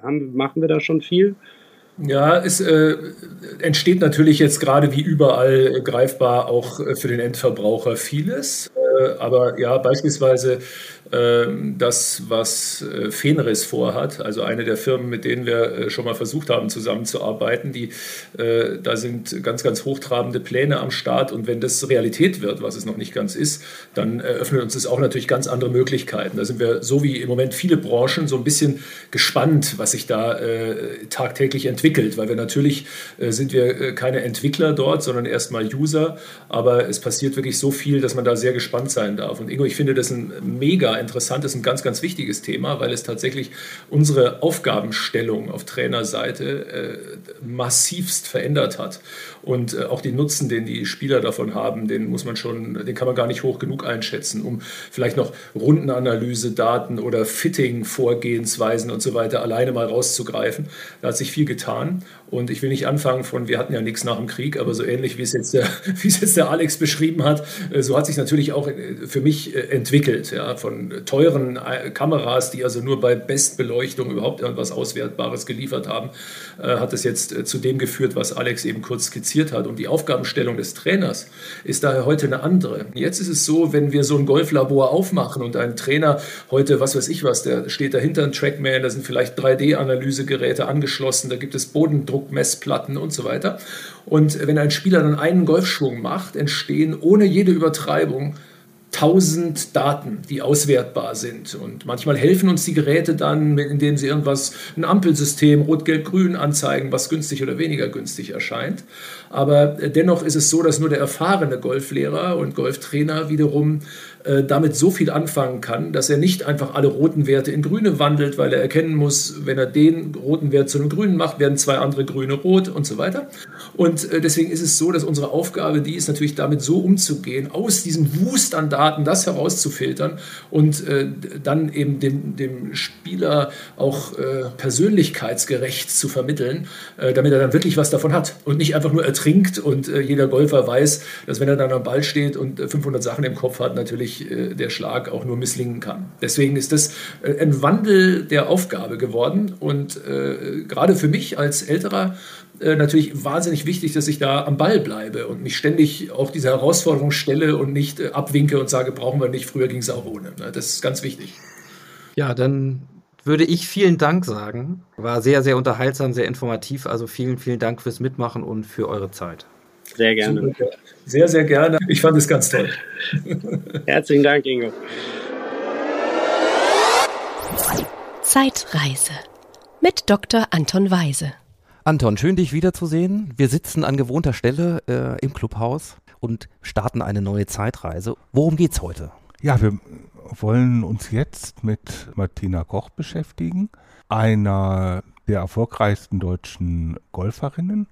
haben, machen wir da schon viel? Ja, es äh, entsteht natürlich jetzt gerade wie überall greifbar auch äh, für den Endverbraucher vieles. Äh, aber ja, beispielsweise das, was äh, Fenris vorhat, also eine der Firmen, mit denen wir äh, schon mal versucht haben zusammenzuarbeiten, die, äh, da sind ganz, ganz hochtrabende Pläne am Start und wenn das Realität wird, was es noch nicht ganz ist, dann eröffnet uns das auch natürlich ganz andere Möglichkeiten. Da sind wir so wie im Moment viele Branchen so ein bisschen gespannt, was sich da tagtäglich entwickelt, weil wir natürlich sind wir keine Entwickler dort, sondern erstmal User, aber es passiert wirklich so viel, dass man da sehr gespannt sein darf. Und Ingo, ich finde das ein mega interessant ist, ein ganz, ganz wichtiges Thema, weil es tatsächlich unsere Aufgabenstellung auf Trainerseite äh, massivst verändert hat. Und äh, auch den Nutzen, den die Spieler davon haben, den muss man schon, den kann man gar nicht hoch genug einschätzen, um vielleicht noch Rundenanalyse, Daten oder Fitting-Vorgehensweisen und so weiter alleine mal rauszugreifen. Da hat sich viel getan. Und ich will nicht anfangen von, wir hatten ja nichts nach dem Krieg, aber so ähnlich wie es jetzt der, wie es jetzt der Alex beschrieben hat, äh, so hat sich natürlich auch äh, für mich entwickelt. Ja, von teuren Kameras, die also nur bei Bestbeleuchtung überhaupt irgendwas Auswertbares geliefert haben, hat es jetzt zu dem geführt, was Alex eben kurz skizziert hat. Und die Aufgabenstellung des Trainers ist daher heute eine andere. Jetzt ist es so, wenn wir so ein Golflabor aufmachen und ein Trainer heute, was weiß ich was, der steht dahinter, ein Trackman, da sind vielleicht 3D-Analysegeräte angeschlossen, da gibt es Bodendruck. Druckmessplatten und so weiter. Und wenn ein Spieler dann einen Golfschwung macht, entstehen ohne jede Übertreibung tausend Daten, die auswertbar sind. Und manchmal helfen uns die Geräte dann, indem sie irgendwas, ein Ampelsystem, Rot, Gelb, Grün anzeigen, was günstig oder weniger günstig erscheint. Aber dennoch ist es so, dass nur der erfahrene Golflehrer und Golftrainer wiederum äh, damit so viel anfangen kann, dass er nicht einfach alle roten Werte in grüne wandelt, weil er erkennen muss, wenn er den roten Wert zu einem grünen macht, werden zwei andere grüne rot und so weiter. Und äh, deswegen ist es so, dass unsere Aufgabe die ist natürlich damit so umzugehen, aus diesem Wust an Daten das herauszufiltern und äh, dann eben dem, dem Spieler auch persönlichkeitsgerecht zu vermitteln, damit er dann wirklich was davon hat und nicht einfach nur ertrinkt und jeder Golfer weiß, dass wenn er dann am Ball steht und 500 Sachen im Kopf hat, natürlich äh, der Schlag auch nur misslingen kann. Deswegen ist das äh, ein Wandel der Aufgabe geworden und äh, gerade für mich als älterer natürlich wahnsinnig wichtig, dass ich da am Ball bleibe und mich ständig auch diese Herausforderung stelle und nicht abwinke und sage, brauchen wir nicht, früher ging es auch ohne. Ne? Das ist ganz wichtig. Ja, dann würde ich vielen Dank sagen. War sehr, sehr unterhaltsam, sehr informativ. Also vielen, vielen Dank fürs Mitmachen und für eure Zeit. Sehr gerne. Super. Sehr, sehr gerne. Ich fand es ganz toll. Herzlichen Dank, Ingo. Zeitreise mit Dr. Anton Weise. Anton, schön dich wiederzusehen. Wir sitzen an gewohnter Stelle äh, im Clubhaus und starten eine neue Zeitreise. Worum geht's heute? Ja, wir wollen uns jetzt mit Martina Koch beschäftigen, einer der erfolgreichsten deutschen Golferinnen,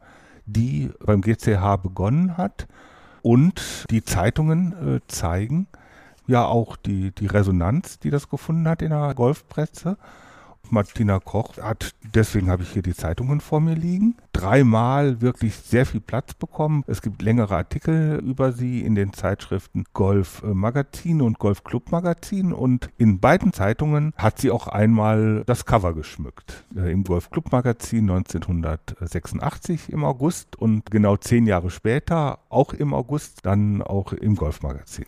die beim GCH begonnen hat und die Zeitungen äh, zeigen ja auch die, die Resonanz, die das gefunden hat in der Golfpresse. Martina Koch hat, deswegen habe ich hier die Zeitungen vor mir liegen, dreimal wirklich sehr viel Platz bekommen. Es gibt längere Artikel über sie in den Zeitschriften Golf Magazin und Golf Club Magazin und in beiden Zeitungen hat sie auch einmal das Cover geschmückt. Äh, Im Golf Club Magazin 1986 im August und genau zehn Jahre später, auch im August, dann auch im Golf Magazin.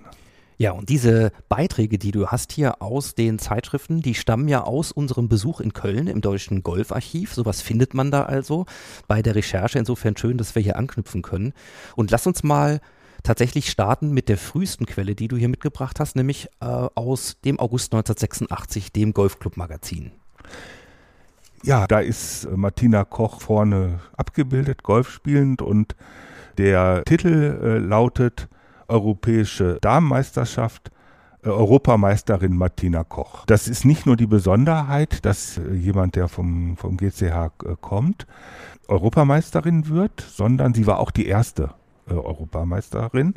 Ja, und diese Beiträge, die du hast hier aus den Zeitschriften, die stammen ja aus unserem Besuch in Köln im Deutschen Golfarchiv. Sowas findet man da also bei der Recherche. Insofern schön, dass wir hier anknüpfen können. Und lass uns mal tatsächlich starten mit der frühesten Quelle, die du hier mitgebracht hast, nämlich äh, aus dem August 1986, dem Golfclub-Magazin. Ja, da ist Martina Koch vorne abgebildet, Golf spielend und der Titel äh, lautet Europäische Damenmeisterschaft äh, Europameisterin Martina Koch. Das ist nicht nur die Besonderheit, dass äh, jemand, der vom, vom GCH äh, kommt, Europameisterin wird, sondern sie war auch die erste Europameisterin.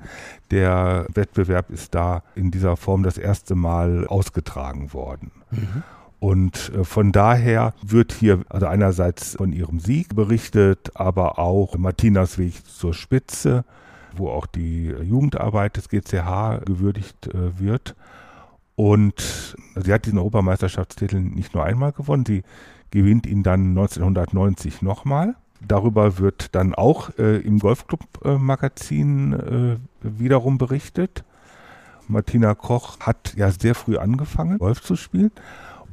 Der Wettbewerb ist da in dieser Form das erste Mal ausgetragen worden. Mhm. Und von daher wird hier also einerseits von ihrem Sieg berichtet, aber auch Martinas Weg zur Spitze, wo auch die Jugendarbeit des GCH gewürdigt äh, wird. Und sie hat diesen Europameisterschaftstitel nicht nur einmal gewonnen, sie gewinnt ihn dann 1990 nochmal. Darüber wird dann auch äh, im Golfclub-Magazin äh, wiederum berichtet. Martina Koch hat ja sehr früh angefangen, Golf zu spielen.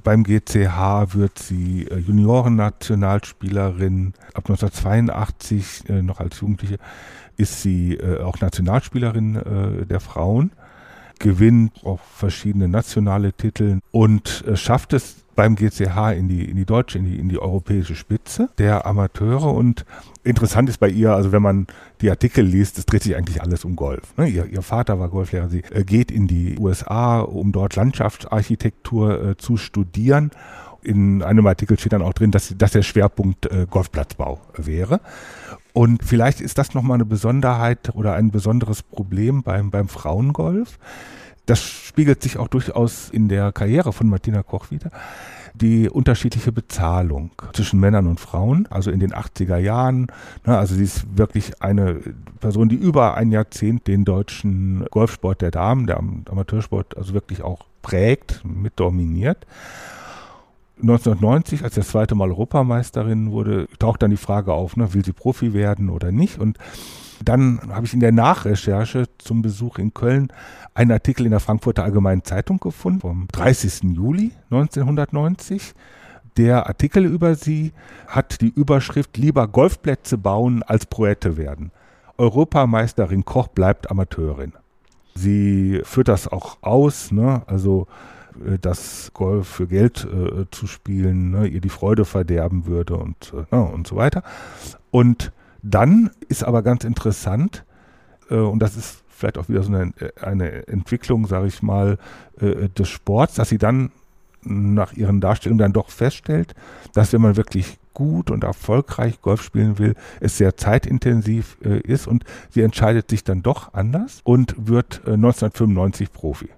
Beim GCH wird sie äh, Juniorennationalspielerin. Ab 1982, äh, noch als Jugendliche, ist sie äh, auch Nationalspielerin der Frauen gewinnt auch verschiedene nationale Titel und äh, schafft es beim GCH in die, in die deutsche, in die, in die europäische Spitze der Amateure. Und interessant ist bei ihr, also wenn man die Artikel liest, es dreht sich eigentlich alles um Golf. Ne? Ihr, ihr, Vater war Golflehrer, sie äh, geht in die USA, um dort Landschaftsarchitektur äh, zu studieren. In einem Artikel steht dann auch drin, dass, dass der Schwerpunkt äh, Golfplatzbau wäre. Und vielleicht ist das nochmal eine Besonderheit oder ein besonderes Problem beim, beim Frauengolf das spiegelt sich auch durchaus in der Karriere von Martina Koch wieder. Die unterschiedliche Bezahlung zwischen Männern und Frauen, also in den 80er Jahren. Ne, also sie ist wirklich eine Person, die über ein Jahrzehnt den deutschen Golfsport der Damen, der Amateursport, also wirklich auch prägt, mit dominiert. 1990, als sie das zweite Mal Europameisterin wurde, taucht dann die Frage auf, ne, will sie Profi werden oder nicht? Und dann habe ich in der Nachrecherche zum Besuch in Köln einen Artikel in der Frankfurter Allgemeinen Zeitung gefunden vom 30. Juli 1990. Der Artikel über sie hat die Überschrift Lieber Golfplätze bauen als Proette werden. Europameisterin Koch bleibt Amateurin. Sie führt das auch aus, ne? also äh, dass Golf für Geld äh, zu spielen ne? ihr die Freude verderben würde und, äh, und so weiter. Und dann ist aber ganz interessant, äh, und das ist vielleicht auch wieder so eine, eine Entwicklung, sage ich mal, äh, des Sports, dass sie dann nach ihren Darstellungen dann doch feststellt, dass wenn man wirklich gut und erfolgreich Golf spielen will, es sehr zeitintensiv äh, ist und sie entscheidet sich dann doch anders und wird äh, 1995 Profi.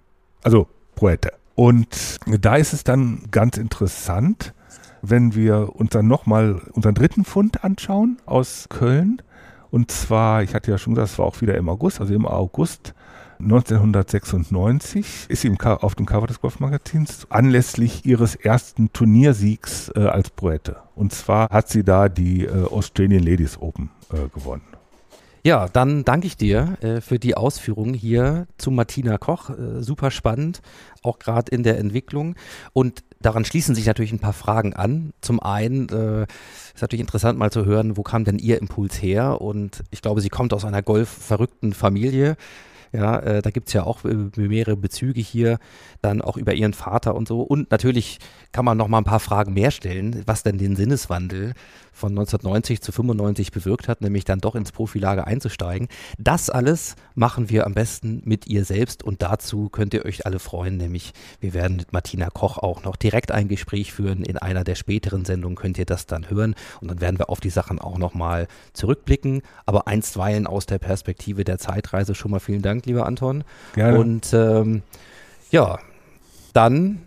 Also Proette. Und da ist es dann ganz interessant, wenn wir uns dann nochmal unseren dritten Fund anschauen aus Köln. Und zwar, ich hatte ja schon gesagt, es war auch wieder im August, also im August 1996 ist sie auf dem Cover des Golfmagazins anlässlich ihres ersten Turniersiegs äh, als Proette. Und zwar hat sie da die äh, Australian Ladies Open äh, gewonnen. Ja, dann danke ich dir äh, für die Ausführungen hier zu Martina Koch. Äh, super spannend, auch gerade in der Entwicklung. Und daran schließen sich natürlich ein paar Fragen an. Zum einen äh, ist natürlich interessant mal zu hören, wo kam denn Ihr Impuls her? Und ich glaube, sie kommt aus einer golfverrückten Familie. Ja, äh, da gibt es ja auch äh, mehrere Bezüge hier, dann auch über ihren Vater und so. Und natürlich kann man noch mal ein paar Fragen mehr stellen, was denn den Sinneswandel von 1990 zu 95 bewirkt hat, nämlich dann doch ins Profilager einzusteigen. Das alles machen wir am besten mit ihr selbst und dazu könnt ihr euch alle freuen, nämlich wir werden mit Martina Koch auch noch direkt ein Gespräch führen. In einer der späteren Sendungen könnt ihr das dann hören und dann werden wir auf die Sachen auch noch mal zurückblicken, aber einstweilen aus der Perspektive der Zeitreise. Schon mal vielen Dank, lieber Anton. Gerne. Und ähm, ja, dann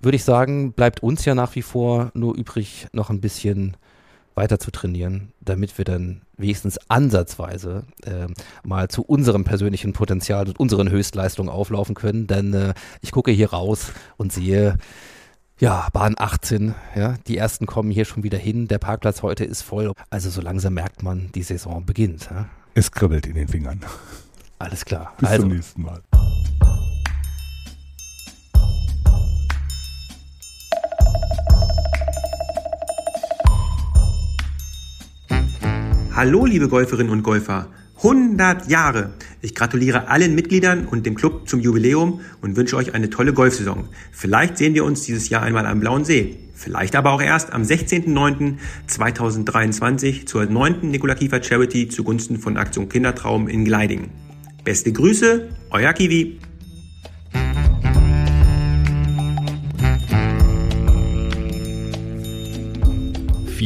würde ich sagen, bleibt uns ja nach wie vor nur übrig, noch ein bisschen weiter zu trainieren, damit wir dann wenigstens ansatzweise äh, mal zu unserem persönlichen Potenzial und unseren Höchstleistungen auflaufen können. Denn äh, ich gucke hier raus und sehe, ja, Bahn 18, ja, die ersten kommen hier schon wieder hin. Der Parkplatz heute ist voll. Also so langsam merkt man, die Saison beginnt. Ja. Es kribbelt in den Fingern. Alles klar. Bis also, zum nächsten Mal. Hallo, liebe Golferinnen und Golfer. 100 Jahre. Ich gratuliere allen Mitgliedern und dem Club zum Jubiläum und wünsche euch eine tolle Golfsaison. Vielleicht sehen wir uns dieses Jahr einmal am Blauen See. Vielleicht aber auch erst am 16.09.2023 zur 9. Nikola Kiefer Charity zugunsten von Aktion Kindertraum in Gleiding. Beste Grüße, euer Kiwi.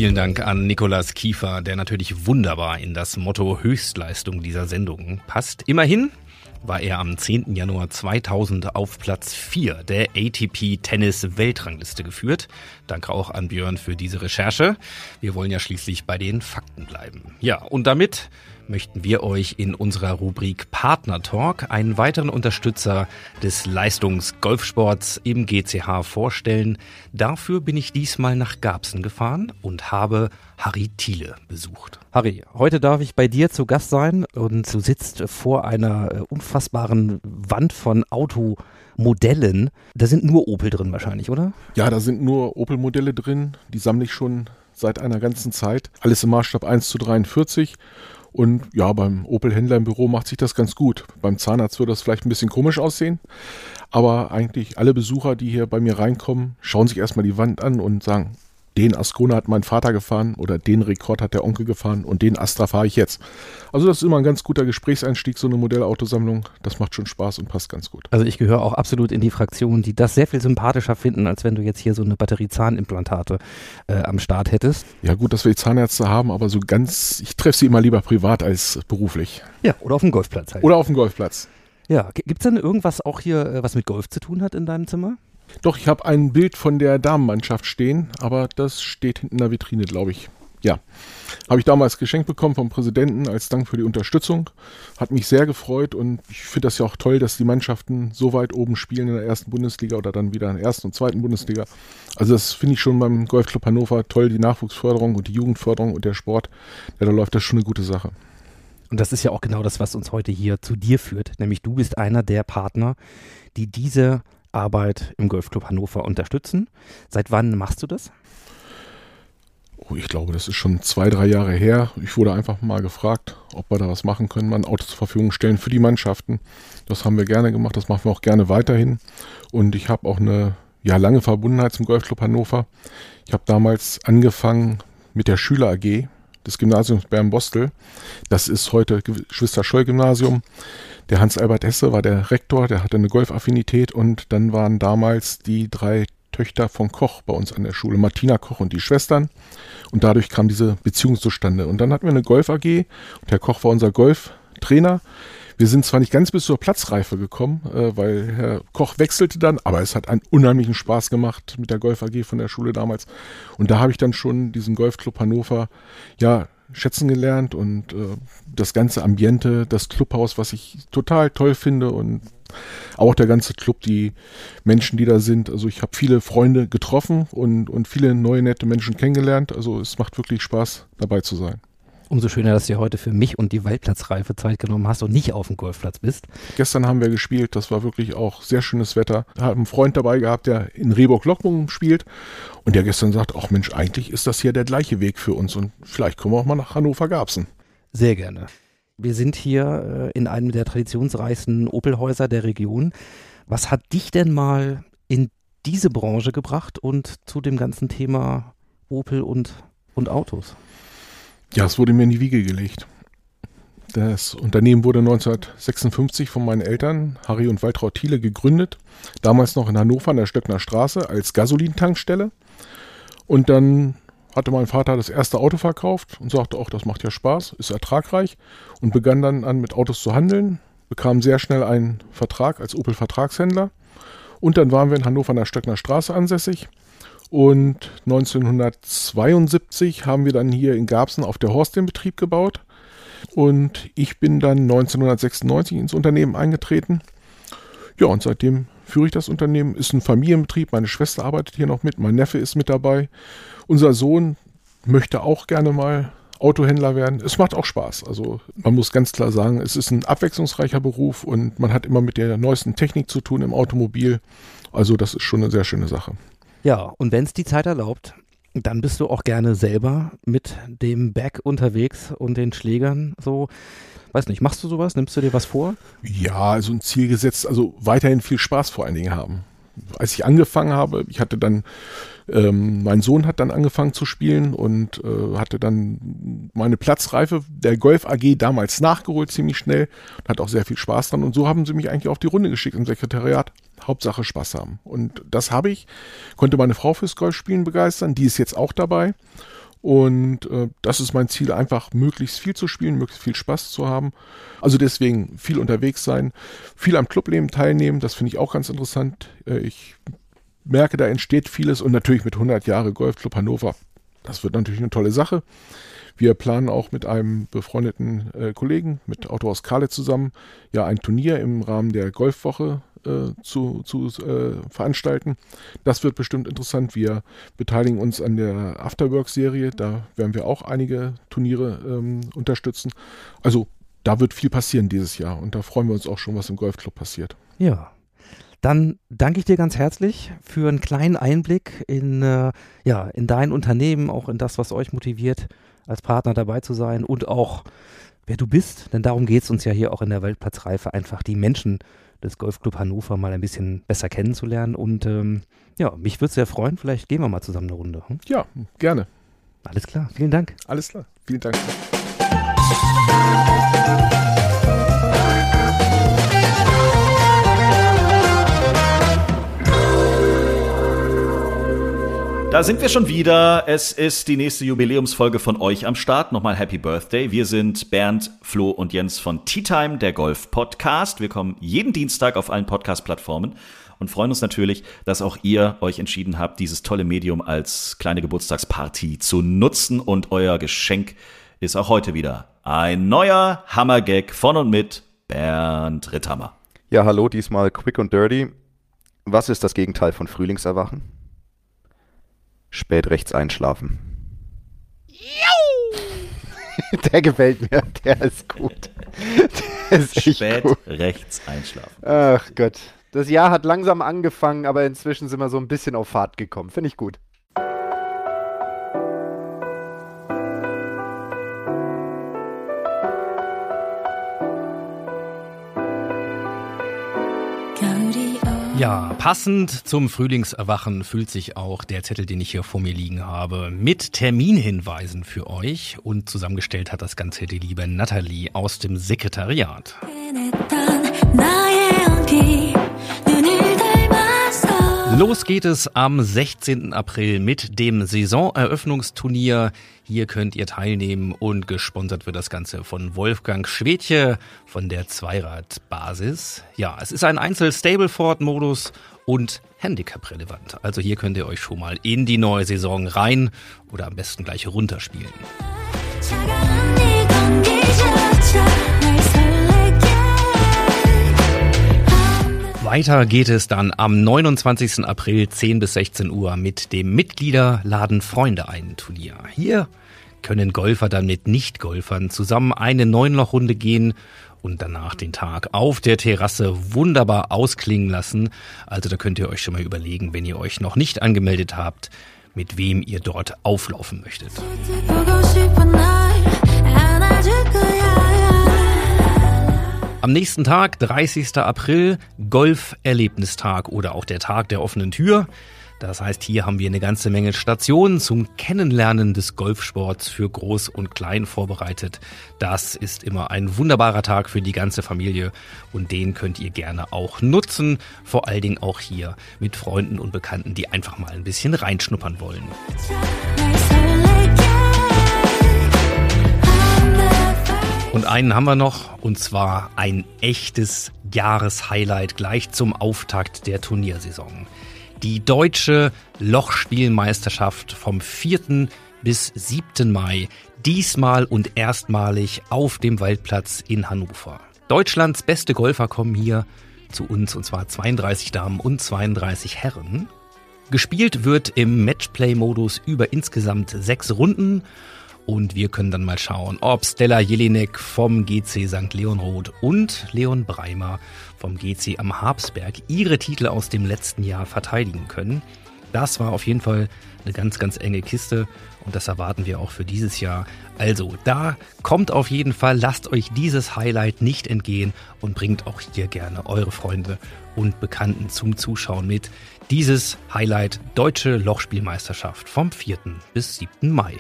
Vielen Dank an Nikolas Kiefer, der natürlich wunderbar in das Motto Höchstleistung dieser Sendung passt. Immerhin war er am 10. Januar 2000 auf Platz 4 der ATP Tennis Weltrangliste geführt. Danke auch an Björn für diese Recherche. Wir wollen ja schließlich bei den Fakten bleiben. Ja, und damit möchten wir euch in unserer Rubrik Partner Talk einen weiteren Unterstützer des Leistungsgolfsports im GCH vorstellen. Dafür bin ich diesmal nach Garbsen gefahren und habe Harry Thiele besucht. Harry, heute darf ich bei dir zu Gast sein und du sitzt vor einer äh, unfassbaren Wand von Automodellen. Da sind nur Opel drin wahrscheinlich, oder? Ja, da sind nur Opel-Modelle drin. Die sammle ich schon seit einer ganzen Zeit. Alles im Maßstab 1 zu 43 und ja, beim Opel-Händler im Büro macht sich das ganz gut. Beim Zahnarzt würde das vielleicht ein bisschen komisch aussehen. Aber eigentlich alle Besucher, die hier bei mir reinkommen, schauen sich erstmal die Wand an und sagen, den Ascona hat mein Vater gefahren oder den Rekord hat der Onkel gefahren und den Astra fahre ich jetzt. Also das ist immer ein ganz guter Gesprächseinstieg, so eine Modellautosammlung. Das macht schon Spaß und passt ganz gut. Also ich gehöre auch absolut in die Fraktion, die das sehr viel sympathischer finden, als wenn du jetzt hier so eine Batterie-Zahnimplantate äh, am Start hättest. Ja gut, dass wir die Zahnärzte haben, aber so ganz, ich treffe sie immer lieber privat als beruflich. Ja, oder auf dem Golfplatz halt. Oder auf dem Golfplatz. Ja, gibt es denn irgendwas auch hier, äh, was mit Golf zu tun hat in deinem Zimmer? Doch, ich habe ein Bild von der Damenmannschaft stehen, aber das steht hinten in der Vitrine, glaube ich. Ja, habe ich damals geschenkt bekommen vom Präsidenten als Dank für die Unterstützung. Hat mich sehr gefreut und ich finde das ja auch toll, dass die Mannschaften so weit oben spielen in der ersten Bundesliga oder dann wieder in der ersten und zweiten Bundesliga. Also das finde ich schon beim Golfclub Hannover toll, die Nachwuchsförderung und die Jugendförderung und der Sport. Ja, da läuft das schon eine gute Sache. Und das ist ja auch genau das, was uns heute hier zu dir führt. Nämlich du bist einer der Partner, die diese Arbeit im Golfclub Hannover unterstützen. Seit wann machst du das? Oh, ich glaube, das ist schon zwei, drei Jahre her. Ich wurde einfach mal gefragt, ob wir da was machen können, ein Auto zur Verfügung stellen für die Mannschaften. Das haben wir gerne gemacht, das machen wir auch gerne weiterhin. Und ich habe auch eine ja, lange Verbundenheit zum Golfclub Hannover. Ich habe damals angefangen mit der Schüler AG des Gymnasiums Bern-Bostel. Das ist heute Geschwister-Scholl-Gymnasium. Der Hans-Albert Hesse war der Rektor, der hatte eine Golfaffinität und dann waren damals die drei Töchter von Koch bei uns an der Schule, Martina Koch und die Schwestern. Und dadurch kam diese Beziehung zustande. Und dann hatten wir eine Golf AG und Herr Koch war unser Golftrainer. Wir sind zwar nicht ganz bis zur Platzreife gekommen, äh, weil Herr Koch wechselte dann, aber es hat einen unheimlichen Spaß gemacht mit der Golf AG von der Schule damals. Und da habe ich dann schon diesen Golfclub Hannover ja schätzen gelernt und äh, das ganze Ambiente, das Clubhaus, was ich total toll finde und auch der ganze Club, die Menschen, die da sind. Also ich habe viele Freunde getroffen und, und viele neue nette Menschen kennengelernt. Also es macht wirklich Spaß, dabei zu sein. Umso schöner, dass du heute für mich und die Waldplatzreife Zeit genommen hast und nicht auf dem Golfplatz bist. Gestern haben wir gespielt, das war wirklich auch sehr schönes Wetter. Ich habe einen Freund dabei gehabt, der in Rehburg-Lockmungen spielt und der gestern sagt, ach Mensch, eigentlich ist das hier der gleiche Weg für uns und vielleicht kommen wir auch mal nach Hannover-Garbsen. Sehr gerne. Wir sind hier äh, in einem der traditionsreichsten Opelhäuser der Region. Was hat dich denn mal in diese Branche gebracht und zu dem ganzen Thema Opel und, und Autos? Ja, es wurde mir in die Wiege gelegt. Das Unternehmen wurde 1956 von meinen Eltern, Harry und Waltraud Thiele, gegründet. Damals noch in Hannover an der Stöckner Straße als Gasolintankstelle. Und dann hatte mein Vater das erste Auto verkauft und sagte, auch das macht ja Spaß, ist ertragreich und begann dann an mit Autos zu handeln, bekam sehr schnell einen Vertrag als Opel-Vertragshändler. Und dann waren wir in Hannover an der Stöckner Straße ansässig und 1972 haben wir dann hier in Garbsen auf der Horst den Betrieb gebaut. Und ich bin dann 1996 ins Unternehmen eingetreten. Ja, und seitdem führe ich das Unternehmen. Ist ein Familienbetrieb. Meine Schwester arbeitet hier noch mit. Mein Neffe ist mit dabei. Unser Sohn möchte auch gerne mal Autohändler werden. Es macht auch Spaß. Also man muss ganz klar sagen, es ist ein abwechslungsreicher Beruf und man hat immer mit der neuesten Technik zu tun im Automobil. Also das ist schon eine sehr schöne Sache. Ja, und wenn es die Zeit erlaubt, dann bist du auch gerne selber mit dem Bag unterwegs und den Schlägern so. Weiß nicht, machst du sowas? Nimmst du dir was vor? Ja, also ein Ziel gesetzt, also weiterhin viel Spaß vor allen Dingen haben. Als ich angefangen habe, ich hatte dann, ähm, mein Sohn hat dann angefangen zu spielen und äh, hatte dann meine Platzreife der Golf AG damals nachgeholt, ziemlich schnell. Hat auch sehr viel Spaß dran und so haben sie mich eigentlich auf die Runde geschickt im Sekretariat. Hauptsache Spaß haben. Und das habe ich. Konnte meine Frau fürs Golfspielen begeistern. Die ist jetzt auch dabei. Und äh, das ist mein Ziel, einfach möglichst viel zu spielen, möglichst viel Spaß zu haben. Also deswegen viel unterwegs sein, viel am Clubleben teilnehmen, das finde ich auch ganz interessant. Äh, ich merke, da entsteht vieles und natürlich mit 100 Jahre Golfclub Hannover. Das wird natürlich eine tolle Sache. Wir planen auch mit einem befreundeten äh, Kollegen, mit Autohaus Kahle zusammen, ja ein Turnier im Rahmen der Golfwoche äh, zu, zu äh, veranstalten. Das wird bestimmt interessant. Wir beteiligen uns an der Afterwork-Serie. Da werden wir auch einige Turniere ähm, unterstützen. Also da wird viel passieren dieses Jahr und da freuen wir uns auch schon, was im Golfclub passiert. Ja. Dann danke ich dir ganz herzlich für einen kleinen Einblick in, äh, ja, in dein Unternehmen, auch in das, was euch motiviert, als Partner dabei zu sein und auch wer du bist, denn darum geht es uns ja hier auch in der Weltplatzreife, einfach die Menschen des Golfclub Hannover mal ein bisschen besser kennenzulernen. Und ähm, ja, mich würde es sehr freuen, vielleicht gehen wir mal zusammen eine Runde. Hm? Ja, gerne. Alles klar, vielen Dank. Alles klar, vielen Dank. Da sind wir schon wieder. Es ist die nächste Jubiläumsfolge von euch am Start. Nochmal Happy Birthday. Wir sind Bernd, Flo und Jens von Tea Time, der Golf Podcast. Wir kommen jeden Dienstag auf allen Podcast-Plattformen und freuen uns natürlich, dass auch ihr euch entschieden habt, dieses tolle Medium als kleine Geburtstagsparty zu nutzen. Und euer Geschenk ist auch heute wieder ein neuer Hammergag von und mit Bernd Ritthammer. Ja, hallo, diesmal quick und dirty. Was ist das Gegenteil von Frühlingserwachen? Spät rechts einschlafen. der gefällt mir, der ist gut. Der ist Spät gut. rechts einschlafen. Ach Gott. Das Jahr hat langsam angefangen, aber inzwischen sind wir so ein bisschen auf Fahrt gekommen. Finde ich gut. Ja, passend zum Frühlingserwachen fühlt sich auch der Zettel, den ich hier vor mir liegen habe, mit Terminhinweisen für euch. Und zusammengestellt hat das Ganze die liebe Nathalie aus dem Sekretariat. Los geht es am 16. April mit dem Saisoneröffnungsturnier. Hier könnt ihr teilnehmen und gesponsert wird das Ganze von Wolfgang Schwedje von der Zweiradbasis. Ja, es ist ein Einzel-Stableford-Modus und Handicap-relevant. Also hier könnt ihr euch schon mal in die neue Saison rein oder am besten gleich runterspielen. Weiter geht es dann am 29. April 10 bis 16 Uhr mit dem Mitgliederladen Freunde ein Turnier. Hier können Golfer dann mit Nicht-Golfern zusammen eine Neunlochrunde gehen und danach den Tag auf der Terrasse wunderbar ausklingen lassen. Also da könnt ihr euch schon mal überlegen, wenn ihr euch noch nicht angemeldet habt, mit wem ihr dort auflaufen möchtet. Am nächsten Tag, 30. April, Golf-Erlebnistag oder auch der Tag der offenen Tür. Das heißt, hier haben wir eine ganze Menge Stationen zum Kennenlernen des Golfsports für Groß und Klein vorbereitet. Das ist immer ein wunderbarer Tag für die ganze Familie und den könnt ihr gerne auch nutzen. Vor allen Dingen auch hier mit Freunden und Bekannten, die einfach mal ein bisschen reinschnuppern wollen. Und einen haben wir noch, und zwar ein echtes Jahreshighlight gleich zum Auftakt der Turniersaison. Die deutsche Lochspielmeisterschaft vom 4. bis 7. Mai, diesmal und erstmalig auf dem Waldplatz in Hannover. Deutschlands beste Golfer kommen hier zu uns, und zwar 32 Damen und 32 Herren. Gespielt wird im Matchplay-Modus über insgesamt sechs Runden und wir können dann mal schauen, ob Stella Jelinek vom GC St. Leonroth und Leon Breimer vom GC am Habsberg ihre Titel aus dem letzten Jahr verteidigen können. Das war auf jeden Fall eine ganz, ganz enge Kiste und das erwarten wir auch für dieses Jahr. Also, da kommt auf jeden Fall, lasst euch dieses Highlight nicht entgehen und bringt auch hier gerne eure Freunde und Bekannten zum Zuschauen mit. Dieses Highlight Deutsche Lochspielmeisterschaft vom 4. bis 7. Mai.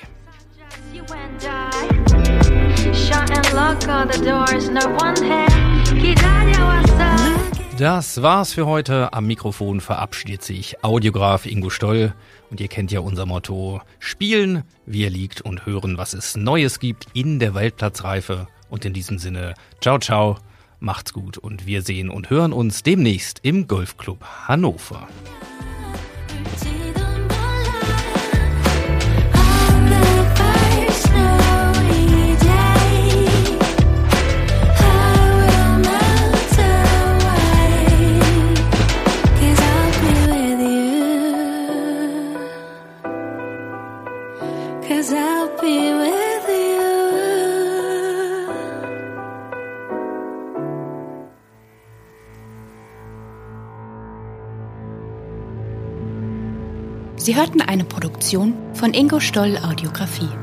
Das war's für heute. Am Mikrofon verabschiedet sich Audiograf Ingo Stoll. Und ihr kennt ja unser Motto: Spielen, wie er liegt und hören, was es Neues gibt in der Weltplatzreife. Und in diesem Sinne, ciao, ciao, macht's gut und wir sehen und hören uns demnächst im Golfclub Hannover. Sie hörten eine Produktion von Ingo Stoll Audiografie.